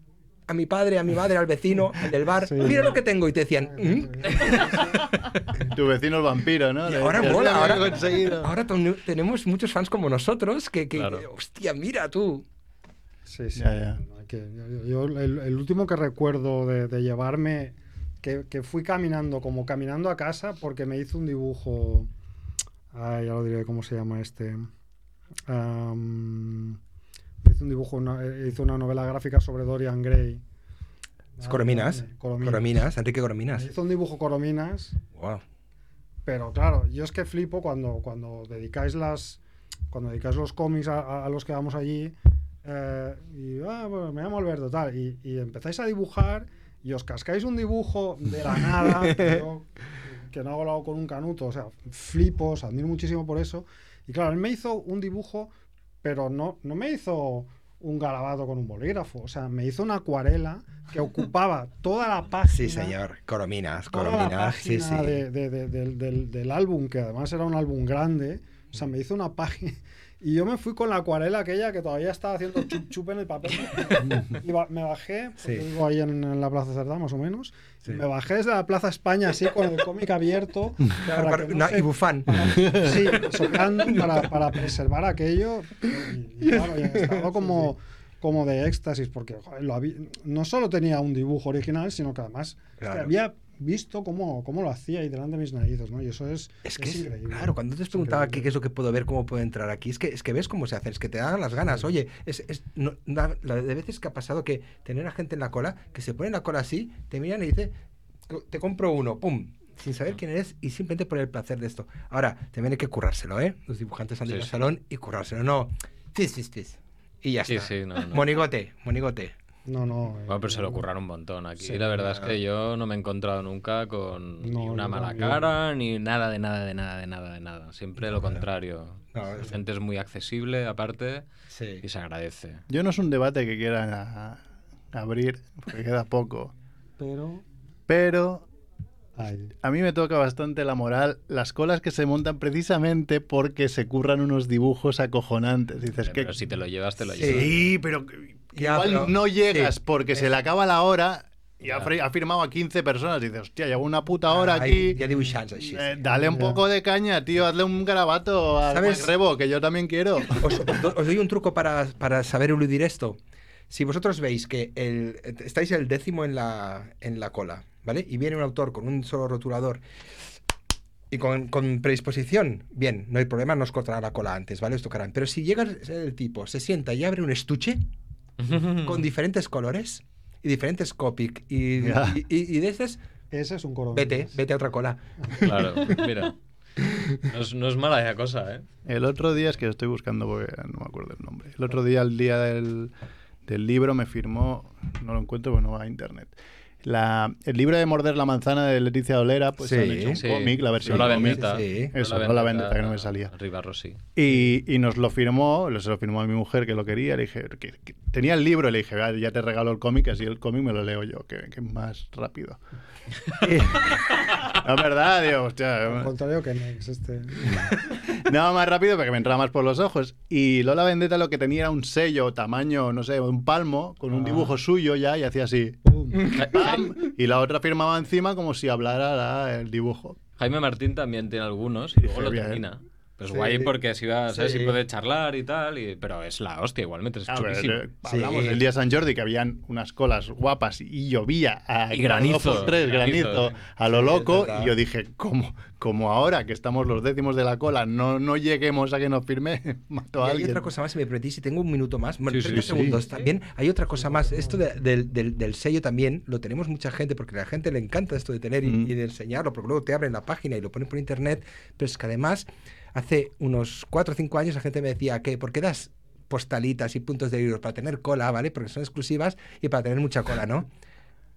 a mi padre, a mi madre, al vecino, al del bar, Sí. mira lo que tengo. Y te decían, "¿Mm?". Tu vecino el vampiro, ¿no? Y ahora mola, "Mira, ahora, lo he conseguido". ahora ten- tenemos muchos fans como nosotros que, que Claro. hostia, mira tú. Sí, sí. Ya, ya. no hay que- yo, yo el, el último que recuerdo de, de llevarme, que, que fui caminando, como caminando a casa, porque me hizo un dibujo. Ay, ya lo diré cómo se llama este. Me hizo un dibujo, una- eh, hizo una novela gráfica sobre Dorian Gray. Es Corominas. Corominas. Corominas, Enrique Me Corominas. hizo un dibujo Corominas Wow. pero claro, yo es que flipo cuando, cuando dedicáis las cuando dedicáis los cómics a, a- a los que vamos allí eh, y ah, bueno, me llamo Alberto tal y, y empezáis a dibujar y os cascáis un dibujo de la nada que yo, que no lo hago con un canuto, o sea, flipo, os admiro muchísimo por eso y claro, él me hizo un dibujo pero no, no me hizo un garabato con un bolígrafo, o sea, me hizo una acuarela que ocupaba toda la página Sí, señor. Corominas, Corominas. Sí, sí. de- de- de- del, del- del álbum, que además era un álbum grande. O sea, me hizo una página. Y yo me fui con la acuarela aquella que todavía estaba haciendo chup chup en el papel. y ba- me bajé, Sí. vivo ahí en, en la Plaza Cerdá, más o menos. Sí. me bajé desde la Plaza España así con el cómic abierto. para Para- que no no, se- y bufán. para- sí, soplando para, para preservar aquello. Y, claro, y en estado como, como de éxtasis, porque joder, lo habí- no solo tenía un dibujo original, sino que además es que Claro. había visto cómo, cómo lo hacía ahí delante de mis narices, ¿no? Y eso es, Es que es, increíble. claro, cuando te preguntaba qué, qué es lo que puedo ver, cómo puedo entrar aquí, es que, es que ves cómo se hace, es que te dan las ganas. Oye, es, es no- la, la de veces que ha pasado que tener a gente en la cola, que se pone en la cola así, te miran y dice, te compro uno, pum, sin saber quién eres y simplemente por el placer de esto. Ahora, también hay que currárselo, ¿eh? Los dibujantes han Sí, ir al sí. salón y currárselo. No, fis, fis, fis. Y ya Sí, está. sí, no, no. Monigote, monigote. No, no. eh, Bueno, pero se lo curraron un montón aquí. Sí, la verdad es que yo no me he encontrado nunca con ni No, una yo mala cara, ni nada de nada, de nada, de nada, de nada. Siempre lo contrario. No, La gente es muy accesible, aparte, Sí. y se agradece. Yo no es un debate que quiera abrir, porque queda poco. Pero. Pero Ay. a mí me toca bastante la moral las colas que se montan precisamente porque se curran unos dibujos acojonantes. Dices que Pero si te lo llevas, te lo llevas. sí, pero Ya, igual pero- no llegas sí, porque se le acaba la hora y ha, firmado a 15 personas. Y dices, hostia, llevo una puta hora aquí. Ya sí. Eh, dale un poco de caña, tío. Hazle un garabato a ¿Sabes? Rebo, que yo también quiero. Os, os doy un truco para, para saber eludir esto. Si vosotros veis que el, estáis el décimo en la, en la cola, ¿vale? Y viene un autor con un solo rotulador y con, con predisposición, bien, no hay problema, nos cortará la cola antes, ¿vale? Os tocarán. Pero si llega el tipo, se sienta y abre un estuche con diferentes colores y diferentes Copic y, y, y- y de esas, Ese es un coro. vete, vete a otra cola. Claro, mira. No es, no es mala esa cosa, ¿eh? El otro día, es que estoy buscando porque no me acuerdo el nombre. El otro día, el día del, del libro, me firmó, no lo encuentro porque no va a internet. La, el libro de Morder la manzana de Leticia Olera, pues Sí, han hecho un Sí. cómic, la versión la bendita. sí. Eso, no la bendita, que no me salía. Arriba Rossi. Y, y nos lo firmó, se lo firmó a mi mujer que lo quería. Le dije, que, que tenía el libro, le dije, "Ah, ya te regalo el cómic, así el cómic me lo leo yo, que, que es más rápido. Y- no, es verdad, digo, hostia. Al contrario que Nex, este. No, más rápido porque me entraba más por los ojos. Y Lola Vendetta lo que tenía era un sello, tamaño, no sé, un palmo, con un Ah. dibujo suyo ya, y hacía así. Y la otra firmaba encima como si hablara la- el dibujo. Jaime Martín también tiene algunos y luego lo Bien. termina. Pues Sí. guay porque si va, ¿sabes? Sí. Si puede charlar y tal, y- pero es la hostia igualmente, es ver, eh, hablamos Sí. del día de San Jordi que habían unas colas guapas y llovía a Y granizo, por tres, granizo, granizo, eh. a lo loco y yo dije como como ahora que estamos los décimos de la cola no no lleguemos a que nos firme mato Y a hay alguien otra cosa más, si me permitís, si tengo un minuto más, bueno, Sí, sí, 30 sí. segundos también, hay otra cosa más. Esto de- del, del- del sello también lo tenemos mucha gente, porque a la gente le encanta esto de tener y, Mm. y de enseñarlo, porque luego te abren la página y lo ponen por internet, pero es que además, hace unos 4 o 5 años la gente me decía que, ¿por qué das postalitas y puntos de libros para tener cola, ¿vale? Porque son exclusivas y para tener mucha cola, ¿no?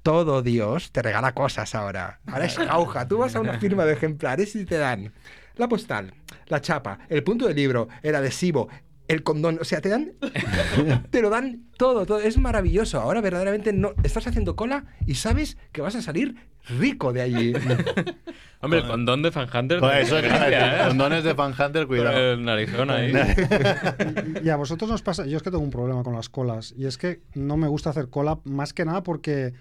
Todo Dios te regala cosas ahora. Ahora es jauja. Tú vas a una firma de ejemplares y te dan la postal, la chapa, el punto del libro, el adhesivo, el condón. O sea, te dan. te lo dan todo, todo. Es maravilloso. Ahora verdaderamente no. Estás haciendo cola y sabes que vas a salir rico de allí. Hombre, el condón de Fan Hunter. Pues eso es gracia, ¿eh? condones de Fan Hunter Con cuidado el narizón ahí. Y a vosotros nos pasa, yo es que tengo un problema con las colas y es que no me gusta hacer cola más que nada porque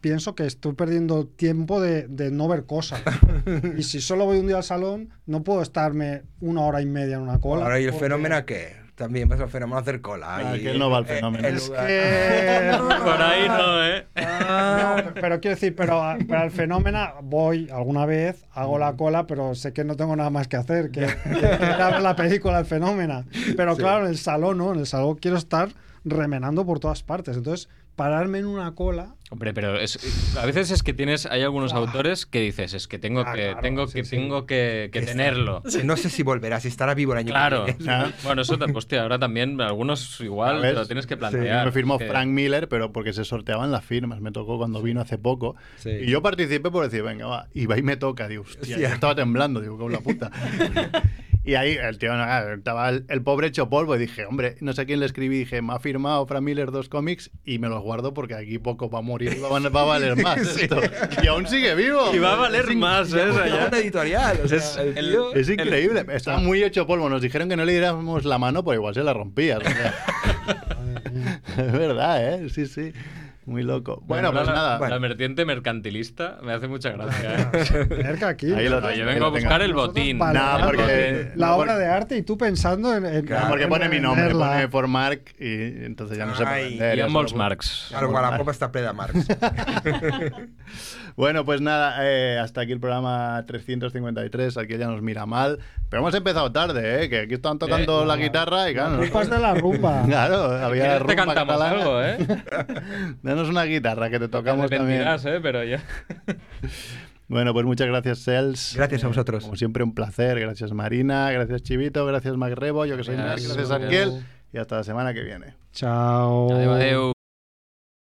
pienso que estoy perdiendo tiempo de, de no ver cosas. y si solo voy un día al salón, no puedo estarme una hora y media en una cola. Ahora, ¿y el porque- fenómeno qué? También vas al fenómeno a hacer cola. Ah, y- que él no va al fenómeno. el Es que... Por ahí no, ¿eh? Ah. No, pero quiero decir, pero, a- pero al fenómeno voy alguna vez, hago la cola, pero sé que no tengo nada más que hacer, que, ver la película al fenómeno. Pero claro, en el salón no, en el salón quiero estar remenando por todas partes. Entonces, pararme en una cola. Hombre, pero es, a veces es que tienes, hay algunos autores que dices, es que tengo Ah, que, claro, tengo sí, que, sí. tengo que, que Está- tenerlo. No sé si volverá, si estará vivo el año Claro. que viene. Ah. Bueno, eso, te- hostia, ahora también algunos igual ¿Sabes? te lo tienes que Sí, plantear. me firmó que- Frank Miller, pero porque se sorteaban las firmas. Me tocó cuando vino hace poco. Sí. Y yo participé por decir, venga, va. Y va y me toca. Digo, hostia, Hostia. yo estaba temblando. Digo, con la puta. y ahí el tío, nada, estaba el, el pobre hecho polvo. Y dije, hombre, no sé quién le escribí. Dije, me ha firmado Frank Miller dos cómics y me los guardo porque aquí poco va a morir y va, a- va a valer más esto. Y aún sigue vivo. Y va a valer Es más, ¿eh? Una editorial. O sea, Es el el- tío- Es increíble. Está muy hecho polvo. Nos dijeron que no le diéramos la mano, pero igual se la rompía. o sea. Es verdad, ¿eh? Sí, sí. Muy loco. Bueno, Ahora pues la, nada. La vertiente mercantilista me hace mucha gracia. ¿eh? Cerca aquí. Ahí lo No, tengo, yo vengo a buscar tengo. el Nosotros botín. valoramos No, porque- la no, obra de arte y tú pensando en. en- Claro, porque en pone mi nombre, venderla. pone for Mark y entonces ya no se puede Ai, vender. Y en puedo- marcs. Claro, la copa está plena, Marx. Bueno, pues nada, eh, hasta aquí el programa 353. Aquí ya nos mira mal. Pero hemos empezado tarde, ¿eh? Que aquí estaban tocando Eh, la guitarra y claro. Rumba es de la rumba. Claro, había ¿Quieres rumba te cantamos catalana. algo, ¿eh? Danos una guitarra que te Te tocamos también. arrepentirás, ¿eh? Pero ya. Bueno, pues muchas gracias, Sels. Gracias a vosotros. Como siempre, un placer. Gracias, Marina. Gracias, Chivito. Gracias, Macrebo. Yo que soy. Gracias, Arquel. Y hasta la semana que viene. Chao. Adeu, adeu.